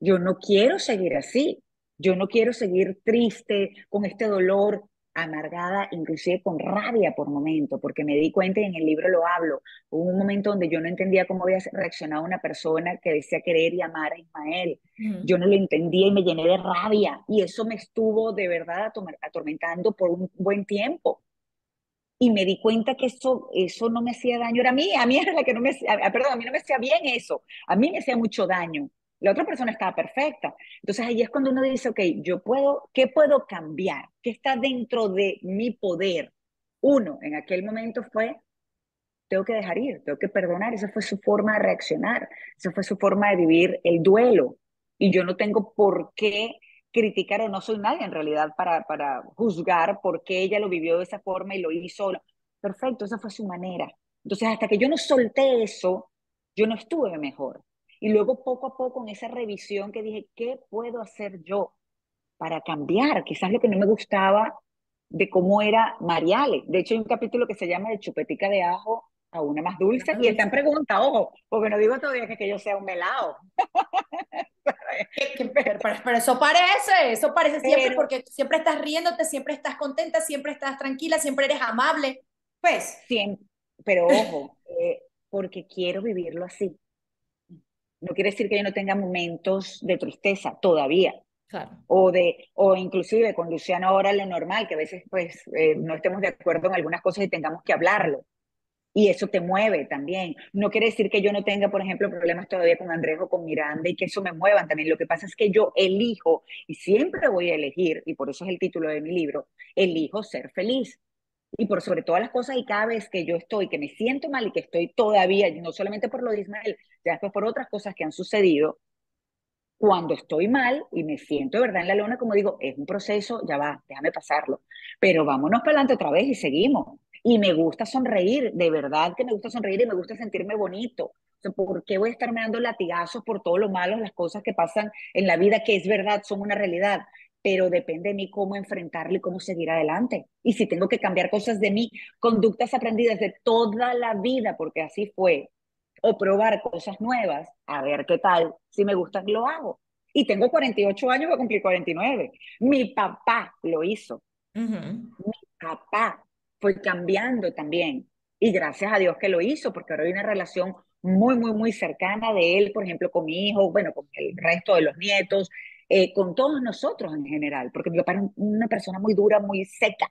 C: yo no quiero seguir así. Yo no quiero seguir triste, con este dolor, amargada, inclusive con rabia por momento, porque me di cuenta y en el libro lo hablo. Hubo un momento donde yo no entendía cómo había reaccionado una persona que decía querer y amar a Ismael. Yo no lo entendía y me llené de rabia y eso me estuvo de verdad atormentando por un buen tiempo. Y me di cuenta que eso, eso no me hacía daño, era a mí, a mí era la que no me, perdón, a mí no me hacía bien eso, a mí me hacía mucho daño. La otra persona estaba perfecta. Entonces ahí es cuando uno dice, ok, yo puedo, ¿qué puedo cambiar? ¿Qué está dentro de mi poder? Uno, en aquel momento fue, tengo que dejar ir, tengo que perdonar. Esa fue su forma de reaccionar, esa fue su forma de vivir el duelo. Y yo no tengo por qué criticar o no soy nadie en realidad para, para juzgar por qué ella lo vivió de esa forma y lo hizo. Perfecto, esa fue su manera. Entonces, hasta que yo no solté eso, yo no estuve mejor. Y luego poco a poco en esa revisión que dije, ¿qué puedo hacer yo para cambiar? Quizás lo que no me gustaba de cómo era Mariale. De hecho, hay un capítulo que se llama de chupetica de ajo a una más dulce. Y está en pregunta, ojo, porque no digo todavía que, que yo sea un melado.
B: pero, eso parece, eso parece siempre porque siempre estás riéndote, siempre estás contenta, siempre estás tranquila, siempre eres amable. Pues.
C: Siempre, pero ojo, eh, porque quiero vivirlo así. No quiere decir que yo no tenga momentos de tristeza todavía. O, de, o inclusive con Luciano ahora lo normal, que a veces pues eh, no estemos de acuerdo en algunas cosas y tengamos que hablarlo. Y eso te mueve también. No quiere decir que yo no tenga, por ejemplo, problemas todavía con Andrés o con Miranda y que eso me mueva también. Lo que pasa es que yo elijo, y siempre voy a elegir, y por eso es el título de mi libro, elijo ser feliz y por sobre todas las cosas y cada vez que yo estoy, que me siento mal y que estoy todavía, no solamente por lo de Ismael, ya después por otras cosas que han sucedido, cuando estoy mal y me siento de verdad en la luna, como digo, es un proceso, ya va, déjame pasarlo, pero vámonos para adelante otra vez y seguimos. Y me gusta sonreír, de verdad que me gusta sonreír y me gusta sentirme bonito. O ¿Por qué voy a estarme dando latigazos por todo lo malo, las cosas que pasan en la vida, que es verdad, son una realidad? Pero depende de mí cómo enfrentarlo y cómo seguir adelante. Y si tengo que cambiar cosas de mí, conductas aprendidas de toda la vida, porque así fue, o probar cosas nuevas, a ver qué tal, si me gustan, lo hago. Y tengo 48 años, voy a cumplir 49. Mi papá lo hizo. Mi papá fue cambiando también. Y gracias a Dios que lo hizo, porque ahora hay una relación muy, muy, muy cercana de él, por ejemplo, con mi hijo, bueno, con el resto de los nietos, eh, con todos nosotros en general, porque mi papá era una persona muy dura, muy seca.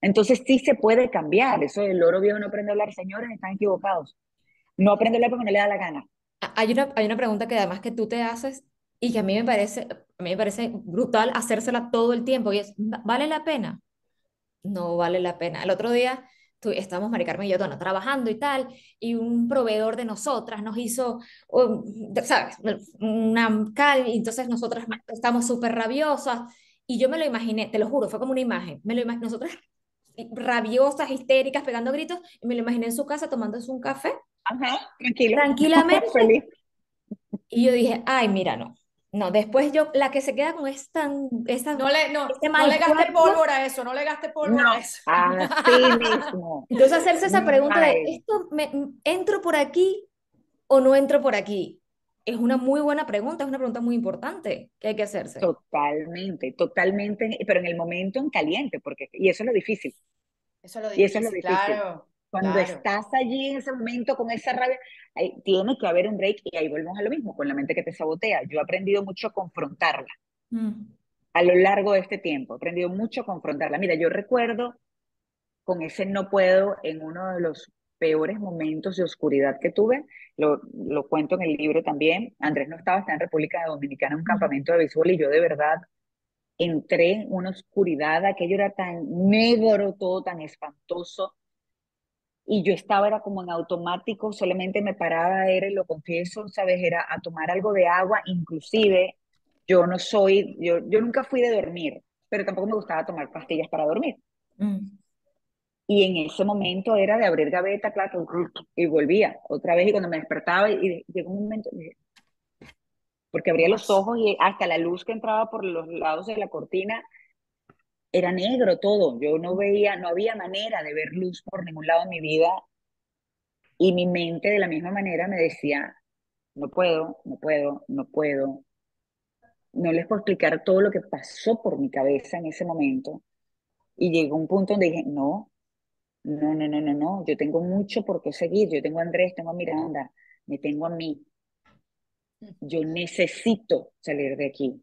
C: Entonces sí se puede cambiar. Eso del oro viejo no aprende a hablar, señores, están equivocados. No aprende a hablar porque no le da la gana.
A: Hay una, hay una pregunta que además que tú te haces y que a mí me parece, a mí me parece brutal hacérsela todo el tiempo y es, ¿vale la pena? No vale la pena. El otro día estábamos Mari Carmen y yo trabajando y tal, y un proveedor de nosotras nos hizo, ¿sabes? Una cal, y entonces nosotras estamos súper rabiosas, y yo me lo imaginé, te lo juro, fue como una imagen, me lo imaginé, nosotras rabiosas, histéricas, pegando gritos, y me lo imaginé en su casa tomándose un café,
C: Ajá,
A: tranquilamente, y yo dije, ay, mira, no, no, después yo, la que se queda con esta... esta
B: no le, no, este no le gaste pólvora a eso, no le gaste pólvora a eso.
C: Así mismo.
A: Entonces hacerse esa pregunta de, ¿esto me, ¿entro por aquí o no entro por aquí? Es una muy buena pregunta, es una pregunta muy importante que hay que hacerse.
C: Totalmente, totalmente, pero en el momento en caliente, porque, y eso es lo difícil.
B: Eso es lo difícil, y eso es lo difícil. claro.
C: Cuando estás allí en ese momento con esa rabia, tiene que haber un break y ahí volvemos a lo mismo, con la mente que te sabotea. Yo he aprendido mucho a confrontarla mm. a lo largo de este tiempo, he aprendido mucho a confrontarla. Mira, yo recuerdo con ese no puedo en uno de los peores momentos de oscuridad que tuve, lo, lo cuento en el libro también, Andrés no estaba, estaba en República Dominicana en un campamento de béisbol y yo de verdad entré en una oscuridad, aquello era tan negro, todo tan espantoso, y yo estaba, era como en automático, solamente me paraba, era, y lo confieso, ¿sabes? Era a tomar algo de agua, inclusive yo no soy, yo, yo nunca fui de dormir, pero tampoco me gustaba tomar pastillas para dormir.
A: Mm.
C: Y en ese momento era de abrir gaveta, claro, y volvía otra vez, y cuando me despertaba, y llegó un momento, porque abría los ojos y hasta la luz que entraba por los lados de la cortina era negro todo. Yo no veía, no había manera de ver luz por ningún lado en mi vida. Y mi mente de la misma manera me decía, no puedo, no puedo, no puedo. No les puedo explicar todo lo que pasó por mi cabeza en ese momento. Y llegó un punto donde dije, no, no, no, no, no, no, yo tengo mucho por qué seguir. Yo tengo a Andrés, tengo a Miranda, me tengo a mí. Yo necesito salir de aquí.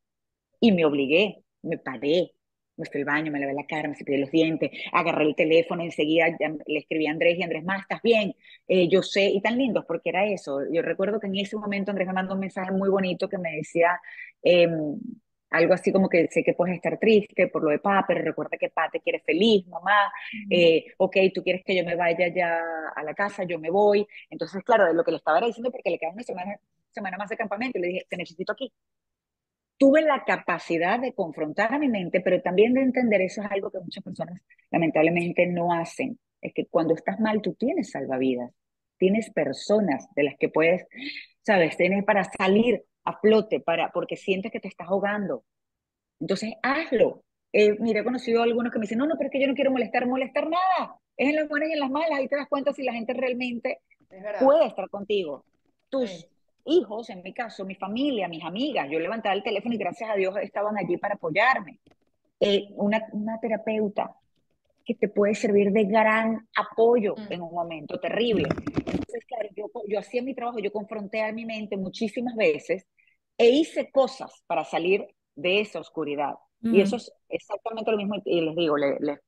C: Y me obligué, me paré, me fui al baño, me lavé la cara, me cepillé los dientes, agarré el teléfono, enseguida le escribí a Andrés y Andrés, más, ¿estás bien? Eh, yo sé, y tan lindos, porque era eso. Yo recuerdo que en ese momento Andrés me mandó un mensaje muy bonito que me decía em, algo así como que sé que puedes estar triste por lo de papá, pero recuerda que papá te quiere feliz, mamá, eh, ok, tú quieres que yo me vaya ya a la casa, yo me voy. Entonces, claro, de lo que le estaba diciendo, porque le quedaba una semana, semana más de campamento, le dije, te necesito aquí tuve la capacidad de confrontar a mi mente, pero también de entender, eso es algo que muchas personas lamentablemente no hacen, es que cuando estás mal tú tienes salvavidas, tienes personas de las que puedes, sabes, tienes para salir a flote, para, porque sientes que te estás ahogando. Entonces, hazlo. Eh, mira, he conocido a algunos que me dicen, no, no, pero es que yo no quiero molestar, molestar nada. Es en las buenas y en las malas, ahí te das cuenta si la gente realmente puede estar contigo. Tus hijos, en mi caso, mi familia, mis amigas. Yo levantaba el teléfono y gracias a Dios estaban allí para apoyarme. Eh, una, una terapeuta que te puede servir de gran apoyo mm. en un momento terrible. Entonces, claro, yo, yo hacía mi trabajo, yo confronté a mi mente muchísimas veces e hice cosas para salir de esa oscuridad. Y mm. eso es exactamente lo mismo, y les digo, les, les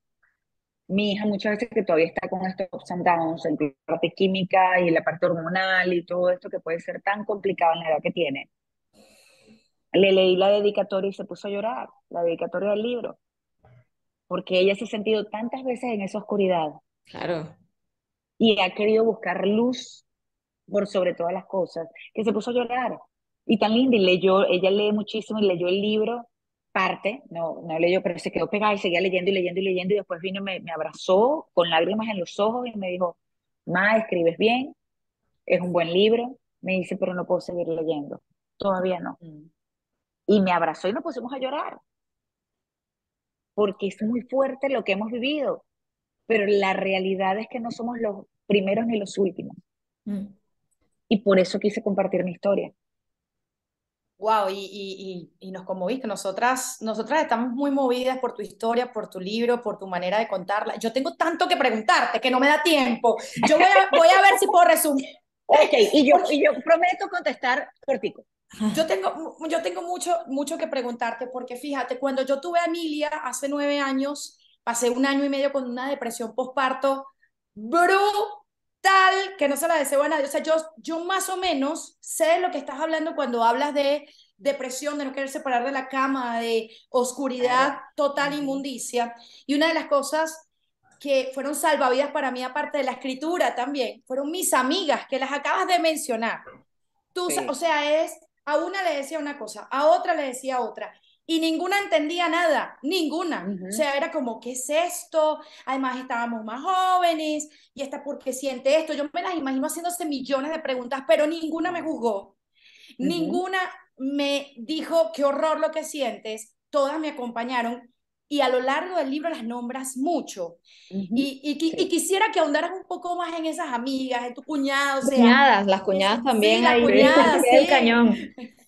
C: mi hija muchas veces que todavía está con estos ups and downs, en la parte química y la parte hormonal y todo esto que puede ser tan complicado en la edad que tiene. Le leí la dedicatoria y se puso a llorar, la dedicatoria del libro, porque ella se ha sentido tantas veces en esa oscuridad.
A: Claro.
C: Y ha querido buscar luz por sobre todas las cosas, que se puso a llorar. Y tan linda, y leyó, ella lee muchísimo y leyó el libro parte, no, no leyó, pero se quedó pegada y seguía leyendo y leyendo y leyendo y después vino y me, me abrazó con lágrimas en los ojos y me dijo, Ma, escribes bien, es un buen libro, me dice, pero no puedo seguir leyendo, todavía no. Mm. Y me abrazó y nos pusimos a llorar, porque es muy fuerte lo que hemos vivido, pero la realidad es que no somos los primeros ni los últimos. Mm. Y por eso quise compartir mi historia.
B: Wow, y, y, y, nos conmoviste. Nosotras, nosotras estamos muy movidas por tu historia, por tu libro, por tu manera de contarla. Yo tengo tanto que preguntarte que no me da tiempo. Yo voy a, voy a ver si puedo resumir.
C: Ok, y yo, y yo prometo contestar cortico.
B: Yo tengo, yo tengo mucho, mucho que preguntarte porque fíjate, cuando yo tuve a Emilia hace nueve años, pasé un año y medio con una depresión postparto brutal tal que no se la deseo a nadie. O sea, yo, yo más o menos sé lo que estás hablando cuando hablas de depresión, de no querer separar de la cama, de oscuridad, total inmundicia. Y una de las cosas que fueron salvavidas para mí, aparte de la escritura también, fueron mis amigas, que las acabas de mencionar. Tú, o sea, es, a una le decía una cosa, a otra le decía otra y ninguna entendía nada, ninguna. O sea, era como, ¿qué es esto? Además, estábamos más jóvenes y esta, ¿por qué siente esto? Yo me las imagino haciéndose millones de preguntas, pero ninguna me juzgó. Ninguna me dijo, qué horror lo que sientes. Todas me acompañaron y a lo largo del libro las nombras mucho. y, y, quisiera que ahondaras un poco más en esas amigas, en tu cuñado. O
A: cuñadas, las cuñadas también. Sí, las cuñadas, al pie del cañón.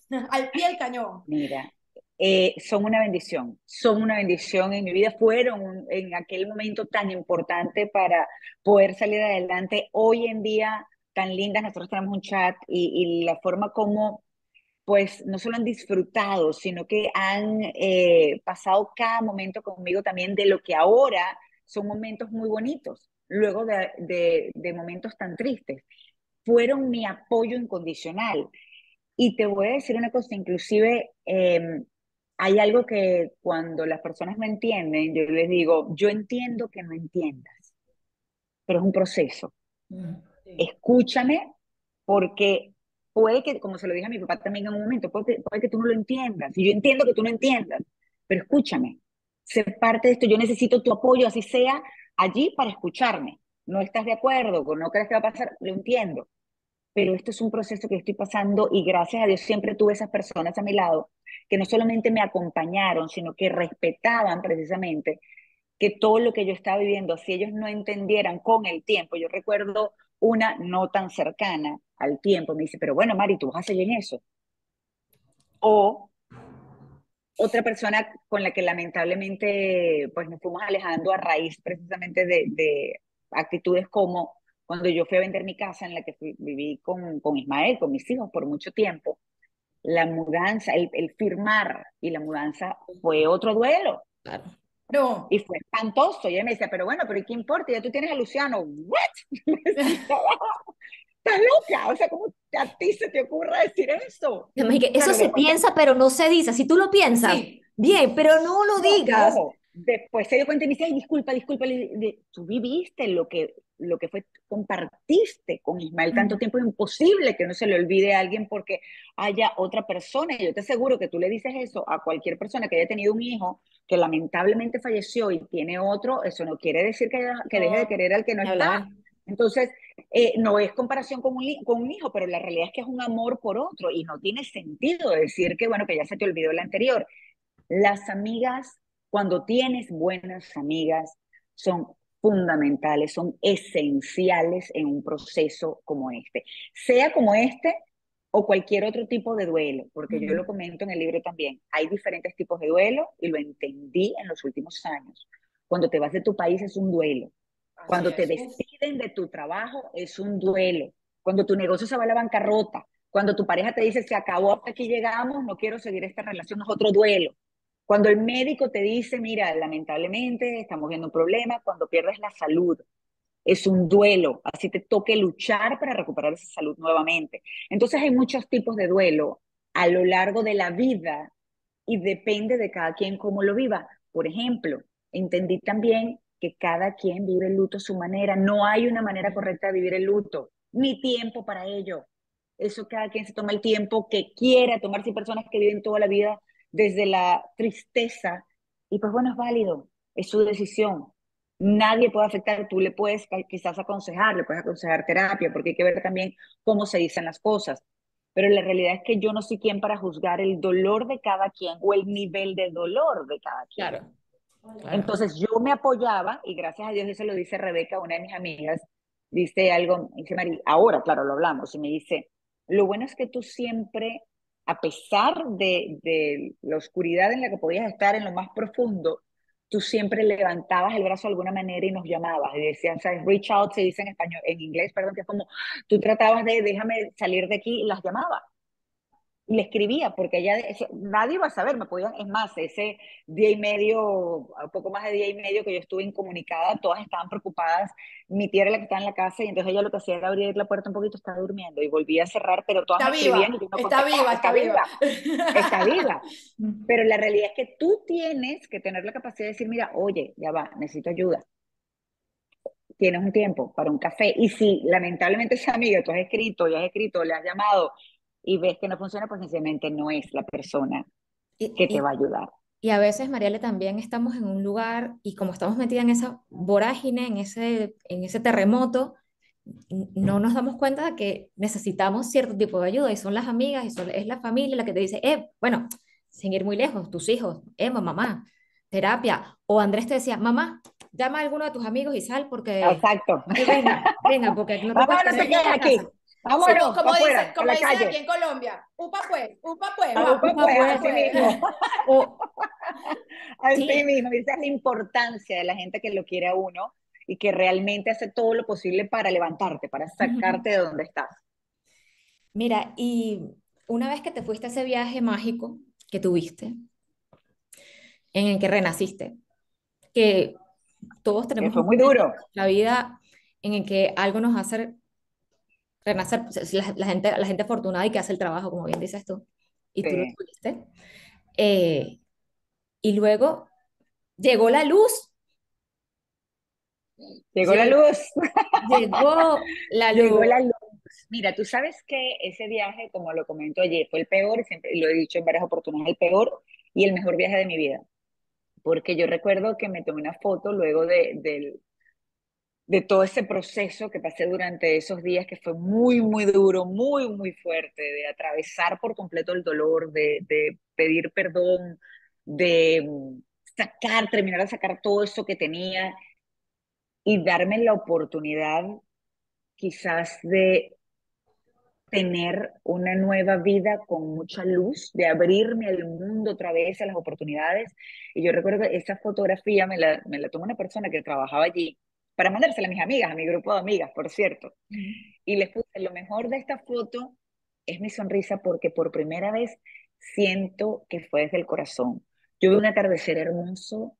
B: Al pie del cañón.
C: Mira, eh, son una bendición, son una bendición en mi vida, fueron en aquel momento tan importante para poder salir adelante. Hoy en día, tan lindas, nosotros tenemos un chat y, la forma como, pues, no solo han disfrutado, sino que han eh, pasado cada momento conmigo también de lo que ahora son momentos muy bonitos, luego de, de momentos tan tristes. Fueron mi apoyo incondicional. Y te voy a decir una cosa, inclusive eh, hay algo que cuando las personas no entienden, yo les digo, yo entiendo que no entiendas. pero es un proceso.
A: Mm.
C: Escúchame porque puede que, como se lo dije a mi papá también en un momento, puede, puede que tú no lo entiendas, y yo entiendo que tú no entiendas, pero escúchame, ser parte de esto, yo necesito tu apoyo, así sea allí para escucharme. No estás de acuerdo, no crees que va a pasar, lo entiendo. Pero esto es un proceso que estoy pasando y gracias a Dios siempre tuve esas personas a mi lado que no solamente me acompañaron, sino que respetaban precisamente que todo lo que yo estaba viviendo, si ellos no entendieran con el tiempo, yo recuerdo una no tan cercana al tiempo, me dice, pero bueno, Mari, tú vas a seguir en eso. O otra persona con la que lamentablemente pues nos fuimos alejando a raíz precisamente de, actitudes como cuando yo fui a vender mi casa en la que viví con, con Ismael, con mis hijos por mucho tiempo, la mudanza, el, el, firmar y la mudanza fue otro duelo.
A: Claro.
C: No. Y fue espantoso. Y ella me decía, pero bueno, pero ¿qué importa? Ya tú tienes a Luciano. ¿What? Estás loca. O sea, ¿cómo a ti se te ocurre decir eso?
A: eso se piensa, pero no se dice. Si tú lo piensas, bien, pero no lo digas.
C: Después se dio cuenta y me dice, ay, disculpa, disculpa. Tú viviste lo que, lo que fue, compartiste con Ismael tanto tiempo. Es imposible que no se le olvide a alguien porque haya otra persona. Y yo te aseguro que tú le dices eso a cualquier persona que haya tenido un hijo que lamentablemente falleció y tiene otro, eso no quiere decir que, que deje de querer al que no está. Entonces, eh, no es comparación con un, con un hijo, pero la realidad es que es un amor por otro y no tiene sentido decir que, bueno, que ya se te olvidó el anterior. Las amigas, cuando tienes buenas amigas, son fundamentales, son esenciales en un proceso como este. Sea como este o cualquier otro tipo de duelo, porque yo lo comento en el libro también. Hay diferentes tipos de duelo y lo entendí en los últimos años. Cuando te vas de tu país es un duelo. Cuando te despiden de tu trabajo es un duelo. Cuando tu negocio se va a la bancarrota. Cuando tu pareja te dice, se acabó, hasta aquí llegamos, no quiero seguir esta relación, es otro duelo. Cuando el médico te dice, mira, lamentablemente estamos viendo un problema, cuando pierdes la salud, es un duelo, así te toque luchar para recuperar esa salud nuevamente. Entonces hay muchos tipos de duelo a lo largo de la vida y depende de cada quien cómo lo viva. Por ejemplo, entendí también que cada quien vive el luto a su manera, no hay una manera correcta de vivir el luto, ni tiempo para ello. Eso cada quien se toma el tiempo que quiera tomarse personas que viven toda la vida desde la tristeza y pues bueno, es válido, es su decisión nadie puede afectar, tú le puedes quizás aconsejar, le puedes aconsejar terapia, porque hay que ver también cómo se dicen las cosas. Pero la realidad es que yo no soy quien para juzgar el dolor de cada quien o el nivel de dolor de cada quien.
A: Claro.
C: Entonces yo me apoyaba, y gracias a Dios eso lo dice Rebeca, una de mis amigas, dice algo, dice María, ahora claro lo hablamos, y me dice, lo bueno es que tú siempre, a pesar de, la oscuridad en la que podías estar en lo más profundo, tú siempre levantabas el brazo de alguna manera y nos llamabas y decías, ¿sabes? Reach out se dice en español, en inglés, perdón, que es como tú tratabas de déjame salir de aquí y las llamaba y le escribía, porque ella, nadie iba a saber, me podían, es más, ese día y medio, un poco más de día y medio que yo estuve incomunicada, todas estaban preocupadas, mi tía era la que estaba en la casa y entonces ella lo que hacía era abrir la puerta un poquito, estaba durmiendo y volvía a cerrar, pero todas
B: está
C: viva,
B: está, viva, está, viva,
C: está viva, pero la realidad es que tú tienes que tener la capacidad de decir, mira, oye, ya va, necesito ayuda, tienes un tiempo para un café. Y si lamentablemente esa amiga, tú has escrito, ya has escrito, le has llamado y ves que no funciona, pues sencillamente no es la persona que te va a ayudar.
A: Y a veces, Mariale, también estamos en un lugar y como estamos metidas en esa vorágine, en ese, en ese terremoto, no nos damos cuenta de que necesitamos cierto tipo de ayuda y son las amigas y son, es la familia la que te dice, eh, bueno, sin ir muy lejos, tus hijos, eh, mamá, terapia. O Andrés te decía, mamá, llama a alguno de tus amigos y sal porque...
C: Exacto.
A: venga, venga, porque no te
C: Mamá, no quedes aquí. Vámonos,
B: como
C: dice,
B: como dice aquí en Colombia, upa pues, upa pues,
C: ah, upa, pues, así
B: pues.
C: mismo. así mismo, esa es la importancia de la gente que lo quiere a uno y que realmente hace todo lo posible para levantarte, para sacarte de donde estás.
A: Mira, y una vez que te fuiste a ese viaje mágico que tuviste, en el que renaciste, que todos tenemos...
C: fue muy duro.
A: La vida en el que algo nos hace renacer, la, gente, la gente afortunada y que hace el trabajo, como bien dices tú, y tú lo tuviste. Eh, y luego llegó la luz.
C: Llegó la luz.
A: Llegó la luz.
C: Llegó la luz. Mira, tú sabes que ese viaje, como lo comento ayer, fue el peor, siempre lo he dicho en varias oportunidades, el peor y el mejor viaje de mi vida. Porque yo recuerdo que me tomé una foto luego de, del de todo ese proceso que pasé durante esos días, que fue muy, muy duro, muy, muy fuerte, de atravesar por completo el dolor, de, de pedir perdón, de mm, sacar, terminar de sacar todo eso que tenía y darme la oportunidad quizás de tener una nueva vida con mucha luz, de abrirme al mundo otra vez, a las oportunidades. Y yo recuerdo que esa fotografía me la, me la tomó una persona que trabajaba allí para mandársela a mis amigas, a mi grupo de amigas, por cierto. Y les puse, lo mejor de esta foto es mi sonrisa porque por primera vez siento que fue desde el corazón. Yo vi un atardecer hermoso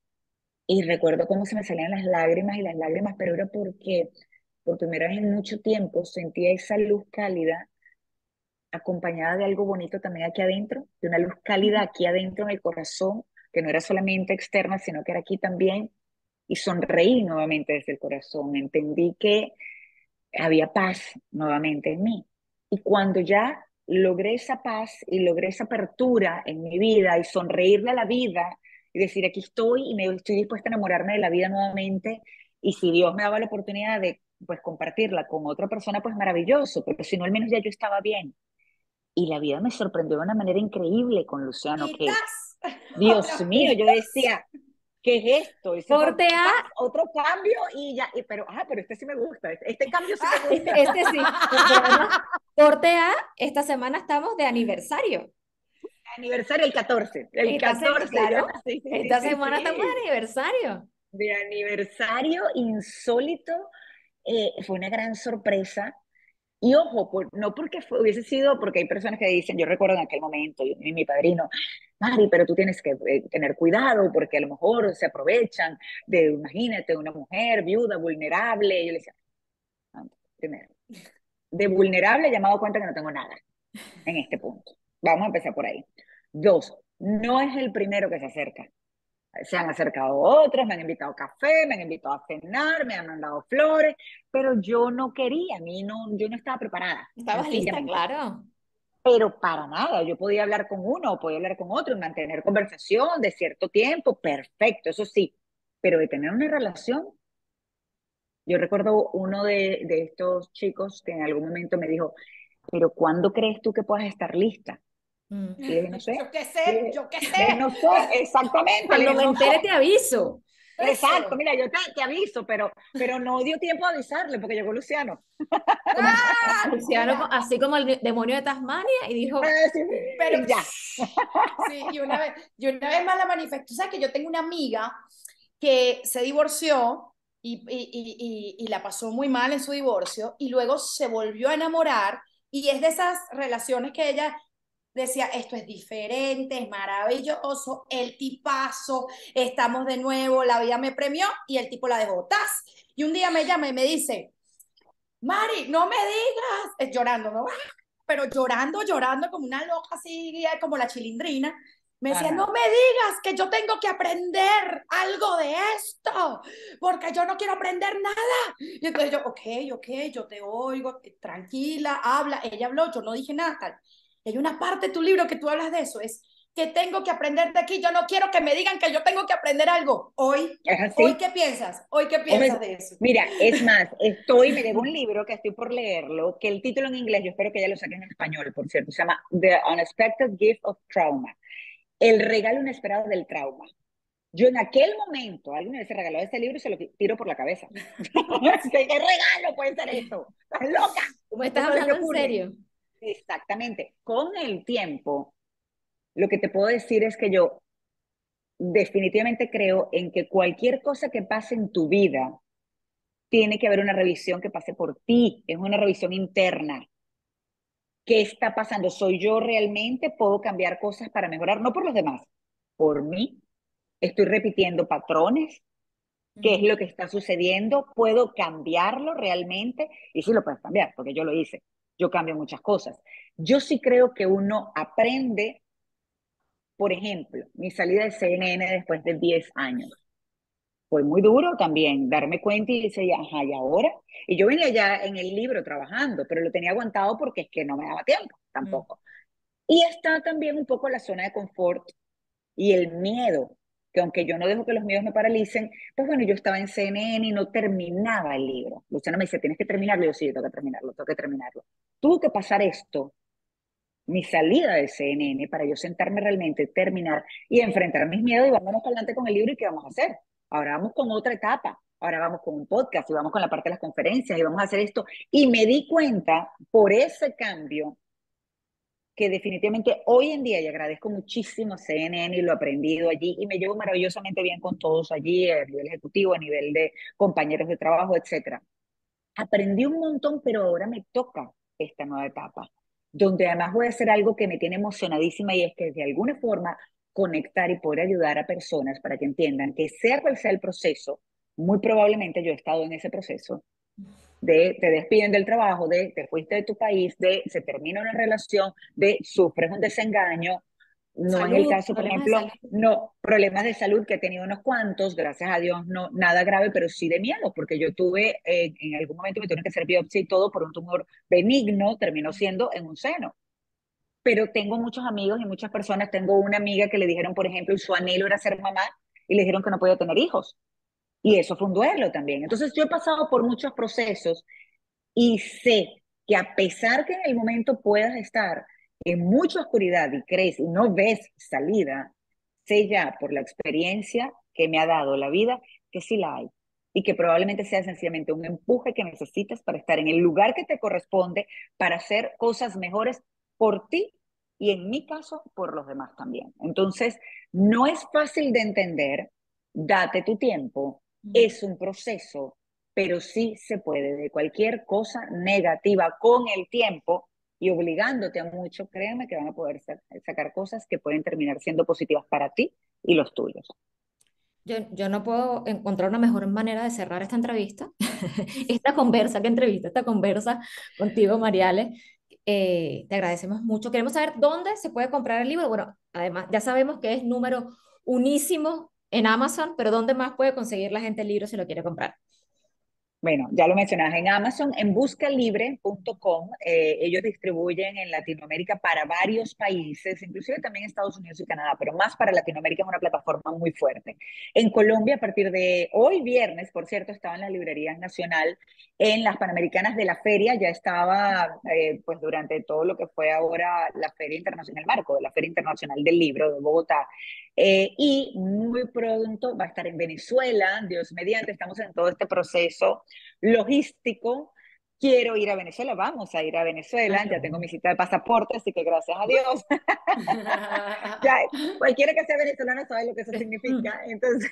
C: y recuerdo cómo se me salían las lágrimas y las lágrimas, pero era porque por primera vez en mucho tiempo sentía esa luz cálida acompañada de algo bonito también aquí adentro, de una luz cálida aquí adentro en el corazón, que no era solamente externa, sino que era aquí también y sonreí nuevamente desde el corazón. Entendí que había paz nuevamente en mí. Y cuando ya logré esa paz y logré esa apertura en mi vida y sonreírle a la vida y decir, aquí estoy y me estoy dispuesta a enamorarme de la vida nuevamente y si Dios me daba la oportunidad de pues compartirla con otra persona, pues maravilloso, pero si no, al menos ya yo estaba bien. Y la vida me sorprendió de una manera increíble con Luciano, que Dios mío, yo decía, ¿qué es esto?
A: Porte A.
C: Otro cambio y ya, pero, ah, pero este sí me gusta, este, este cambio sí me gusta.
A: Este, sí. Porte A, esta semana estamos de aniversario.
C: Aniversario el 14. El 14,
A: claro. esta semana estamos de aniversario.
C: De aniversario insólito. Eh, fue una gran sorpresa. Y ojo, no porque hubiese sido, porque hay personas que dicen, yo recuerdo en aquel momento, y mi padrino, Mari, pero tú tienes que eh, tener cuidado porque a lo mejor se aprovechan de, imagínate, una mujer viuda, vulnerable. yo le decía, primero, de vulnerable he a cuenta que no tengo nada en este punto. Vamos a empezar por ahí. Dos, no es el primero que se acerca. Se han acercado otros, me han invitado a café, me han invitado a cenar, me han mandado flores, pero yo no quería, a mí no, yo no estaba preparada.
A: Estabas lista, claro
C: pero para nada, yo podía hablar con uno podía hablar con otro y mantener conversación de cierto tiempo, perfecto, eso sí, pero de tener una relación. Yo recuerdo uno de, de estos chicos que en algún momento me dijo, pero ¿cuándo crees tú que puedas estar lista?
B: Mm. Y no sé. Yo qué sé, yo qué sé.
C: No sé, exactamente.
A: Cuando me entere te aviso.
C: Exacto, mira, yo te, aviso, pero, pero no dio tiempo a avisarle porque llegó Luciano.
A: Ah, Luciano, así como el demonio de Tasmania, y dijo, ah,
B: pero ya. Sí, y una vez, yo una vez más la manifesté. sabes que yo tengo una amiga que se divorció y, y, y, y la pasó muy mal en su divorcio y luego se volvió a enamorar y es de esas relaciones que ella decía, esto es diferente, es maravilloso, el tipazo, estamos de nuevo, la vida me premió y el tipo la dejó. ¡Tas! Y un día me llama y me dice, Mari, no me digas, es llorando, ¿no? Pero llorando, llorando como una loca así, como la chilindrina. Me decía, no me digas que yo tengo que aprender algo de esto, porque yo no quiero aprender nada. Y entonces yo, ok, ok, yo te oigo, tranquila, habla. Ella habló, yo no dije nada, tal. Hay una parte de tu libro que tú hablas de eso, es que tengo que aprender de aquí. Yo no quiero que me digan que yo tengo que aprender algo. Hoy, hoy ¿qué piensas? Hoy, ¿qué piensas de eso?
C: Mira, es más, estoy, me llegó un libro que estoy por leerlo, que el título en inglés, yo espero que ya lo saquen en español, por cierto, se llama The Unexpected Gift of Trauma. El regalo inesperado del trauma. Yo en aquel momento, alguien me se regaló ese libro y se lo tiro por la cabeza. ¿Qué regalo puede ser esto? ¿Estás loca?
A: ¿Cómo estás hablando en serio?
C: Exactamente. Con el tiempo, lo que te puedo decir es que yo definitivamente creo en que cualquier cosa que pase en tu vida, tiene que haber una revisión que pase por ti, es una revisión interna. ¿Qué está pasando? ¿Soy yo realmente? ¿Puedo cambiar cosas para mejorar? No por los demás, por mí. Estoy repitiendo patrones. ¿Qué es lo que está sucediendo? ¿Puedo cambiarlo realmente? Y sí lo puedes cambiar, porque yo lo hice yo cambio muchas cosas. Yo sí creo que uno aprende, por ejemplo, mi salida de CNN después de 10 años. fue muy duro también darme cuenta y decía, ajá, ¿y ahora? Y yo venía ya en el libro trabajando, pero lo tenía aguantado porque es que no me daba tiempo tampoco. Y está también un poco la zona de confort y el miedo, que aunque yo no dejo que los miedos me paralicen, pues bueno, yo estaba en CNN y no terminaba el libro. Luciana me dice, tienes que terminarlo. Y yo, sí, tengo que terminarlo, tengo que terminarlo. Tuvo que pasar esto, mi salida de CNN, para yo sentarme realmente, terminar y enfrentar mis miedos y vámonos para adelante con el libro y qué vamos a hacer. Ahora vamos con otra etapa, ahora vamos con un podcast y vamos con la parte de las conferencias y vamos a hacer esto. Y me di cuenta por ese cambio que definitivamente hoy en día, y agradezco muchísimo CNN y lo aprendido allí, y me llevo maravillosamente bien con todos allí, a nivel ejecutivo, a nivel de compañeros de trabajo, etcétera. Aprendí un montón, pero ahora me toca esta nueva etapa, donde además voy a hacer algo que me tiene emocionadísima y es que de alguna forma conectar y poder ayudar a personas para que entiendan que sea cual sea el proceso, muy probablemente yo he estado en ese proceso, de te despiden del trabajo, de te fuiste de tu país, de se termina una relación, de sufres un desengaño. No en el caso, por ejemplo, no, problemas de salud que he tenido unos cuantos, gracias a Dios, no, nada grave, pero sí de miedo, porque yo tuve, eh, en algún momento me tuvieron que hacer biopsia y todo por un tumor benigno, terminó siendo en un seno pero tengo muchos amigos y muchas personas. Tengo una amiga que le dijeron, por ejemplo, su anhelo era ser mamá y le dijeron que no podía tener hijos. Y eso fue un duelo también. Entonces yo he pasado por muchos procesos y sé que a pesar que en el momento puedas estar en mucha oscuridad y crees y no ves salida, sé ya por la experiencia que me ha dado la vida que sí la hay y que probablemente sea sencillamente un empuje que necesitas para estar en el lugar que te corresponde, para hacer cosas mejores por ti y en mi caso por los demás también. Entonces, no es fácil de entender, date tu tiempo, es un proceso, pero sí se puede de cualquier cosa negativa con el tiempo y obligándote a mucho, créeme que van a poder sacar cosas que pueden terminar siendo positivas para ti y los tuyos.
A: Yo, yo, no puedo encontrar una mejor manera de cerrar esta entrevista, esta conversa, que entrevista, esta conversa contigo, Mariale, eh, te agradecemos mucho. Queremos saber dónde se puede comprar el libro. Bueno, además, ya sabemos que es número unísimo en Amazon, pero ¿dónde más puede conseguir la gente el libro si lo quiere comprar?
C: Bueno, ya lo mencionas en Amazon, en buscalibre.com. Eh, ellos distribuyen en Latinoamérica para varios países, inclusive también Estados Unidos y Canadá, pero más para Latinoamérica es una plataforma muy fuerte. En Colombia, a partir de hoy viernes, por cierto, estaba en las librerías nacional, en las Panamericanas de la Feria, ya estaba, eh, pues durante todo lo que fue ahora la Feria Internacional, el marco de la Feria Internacional del Libro de Bogotá. Eh, y muy pronto va a estar en Venezuela, Dios mediante, estamos en todo este proceso logístico. Quiero ir a Venezuela, vamos a ir a Venezuela, ya tengo mi cita de pasaporte, así que gracias a Dios. ya, cualquiera que sea venezolano sabe lo que eso significa. Entonces,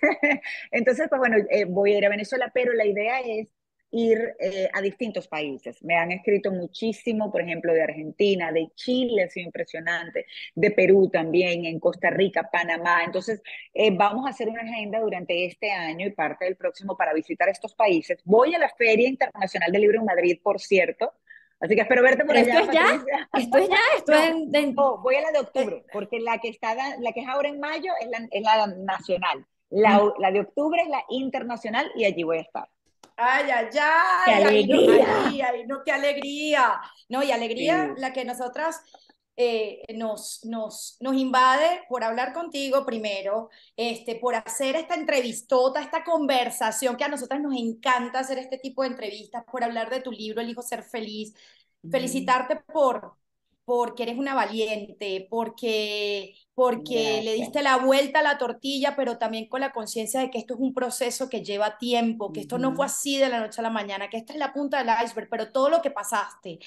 C: entonces pues bueno, eh, voy a ir a Venezuela, pero la idea es ir eh, a distintos países. Me han escrito muchísimo, por ejemplo, de Argentina, de Chile, ha sido impresionante, de Perú también, en Costa Rica, Panamá. Entonces, eh, vamos a hacer una agenda durante este año y parte del próximo para visitar estos países. Voy a la Feria Internacional del Libro en Madrid, por cierto. Así que espero verte por
A: allá.
C: ¿Esto es
A: ya? ¿Esto es ya? ¿Esto es
C: voy a la de octubre, porque la que, está, la que es ahora en mayo es la, es la nacional. La, mm. la de octubre es la internacional y allí voy a estar.
B: Ay, ay, ay. ¡Qué alegría! Ay, no, qué alegría. No, y alegría la que nosotras eh, nos, nos, nos invade por hablar contigo primero, este, por hacer esta entrevistota, esta conversación que a nosotras nos encanta hacer este tipo de entrevistas, por hablar de tu libro, El hijo ser feliz. Felicitarte por, porque eres una valiente, porque, porque le diste la vuelta a la tortilla, pero también con la conciencia de que esto es un proceso que lleva tiempo, que esto no fue así de la noche a la mañana, que esta es la punta del iceberg, pero todo lo que pasaste,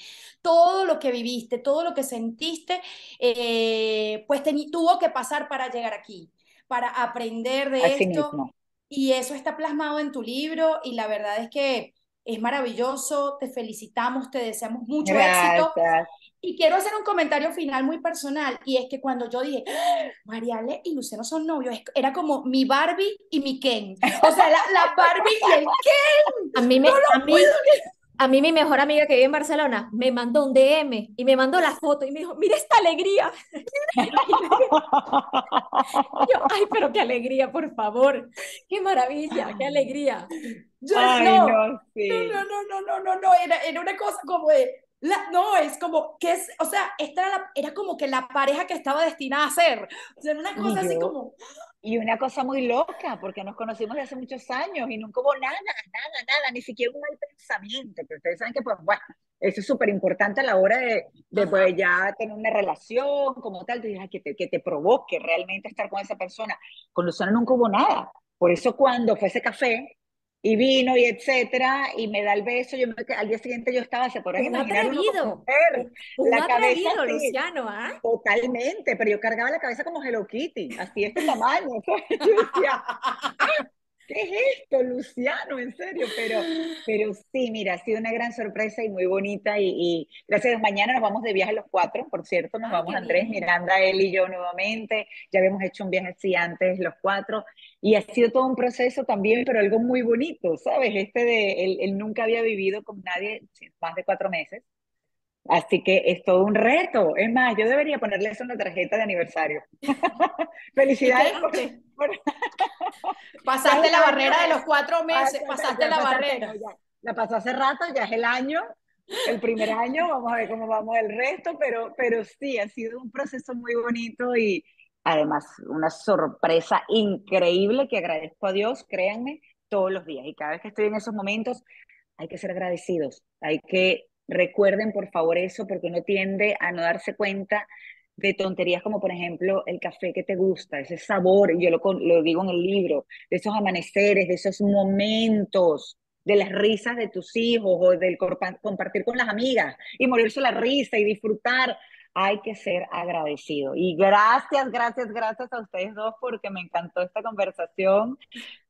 B: todo lo que viviste, todo lo que sentiste, eh, pues tuvo que pasar para llegar aquí, para aprender de esto. Y eso está plasmado en tu libro y la verdad es que es maravilloso, te felicitamos, te deseamos mucho éxito. Y quiero hacer un comentario final muy personal, y es que cuando yo dije, ¡Ah! Mariale y Luciano son novios, era como mi Barbie y mi Ken. O sea, la, Barbie y el Ken.
A: A mí me, a mí, A mí mi mejor amiga que vive en Barcelona me mandó un DM y me mandó la foto y me dijo, mira esta alegría. yo, ay, pero qué alegría, por favor. Qué maravilla, qué alegría.
B: Yo, ay, no, no, sí. no, no, no, no, no, no, era, era una cosa como de, la, no, es como que es, o sea, esta era, la, era, como que la pareja que estaba destinada a ser. O sea, una cosa así como.
C: Y una cosa muy loca, porque nos conocimos desde hace muchos años y nunca hubo nada, nada, nada, ni siquiera un mal pensamiento. Pero ustedes saben que, pues, bueno, eso es súper importante a la hora de, de pues, ya tener una relación como tal, que te, que te provoque realmente estar con esa persona. Con Luciano nunca hubo nada. Por eso cuando fue ese café, y vino y etcétera, y me da el beso, yo me, al día siguiente yo estaba, se podrán imaginar
A: atrevido,
C: un la cabeza
A: Luciano, ¿ah?
C: Totalmente, pero yo cargaba la cabeza como Hello Kitty, así este tamaño, ¿qué es esto, Luciano? En serio, pero, pero sí, mira, ha sido una gran sorpresa y muy bonita y, y gracias a Dios, mañana nos vamos de viaje los cuatro, por cierto, nos vamos Andrés, Miranda, él y yo nuevamente, ya habíamos hecho un viaje así antes los cuatro, y ha sido todo un proceso también, pero algo muy bonito, ¿sabes? Este de, él, nunca había vivido con nadie más de cuatro meses. Así que es todo un reto. Es más, yo debería ponerle eso en la tarjeta de aniversario. Felicidades.
B: pasaste la barrera de los cuatro meses, pasaste la barrera.
C: la pasó hace rato, ya es el año, el primer año, vamos a ver cómo vamos el resto, pero, pero sí, ha sido un proceso muy bonito y, Además, una sorpresa increíble que agradezco a Dios, créanme, todos los días. Y cada vez que estoy en esos momentos, hay que ser agradecidos. Hay que, recuerden por favor eso, porque uno tiende a no darse cuenta de tonterías como por ejemplo el café que te gusta, ese sabor, yo lo, digo en el libro, de esos amaneceres, de esos momentos, de las risas de tus hijos o del compartir con las amigas y morirse la risa y disfrutar hay que ser agradecido. Y gracias, gracias, gracias a ustedes dos porque me encantó esta conversación.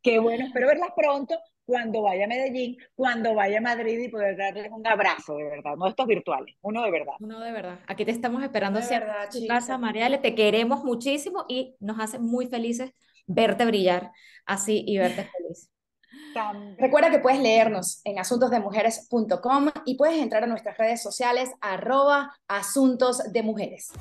C: Qué bueno, espero verlas pronto cuando vaya a Medellín, cuando vaya a Madrid y poder darles un abrazo de verdad, no estos virtuales, uno de verdad.
A: Uno de verdad. Aquí te estamos esperando siempre en casa, Mariale, te queremos muchísimo y nos hace muy felices verte brillar así y verte feliz.
B: Recuerda que puedes leernos en asuntosdemujeres.com y puedes entrar a nuestras redes sociales arroba asuntos de mujeres.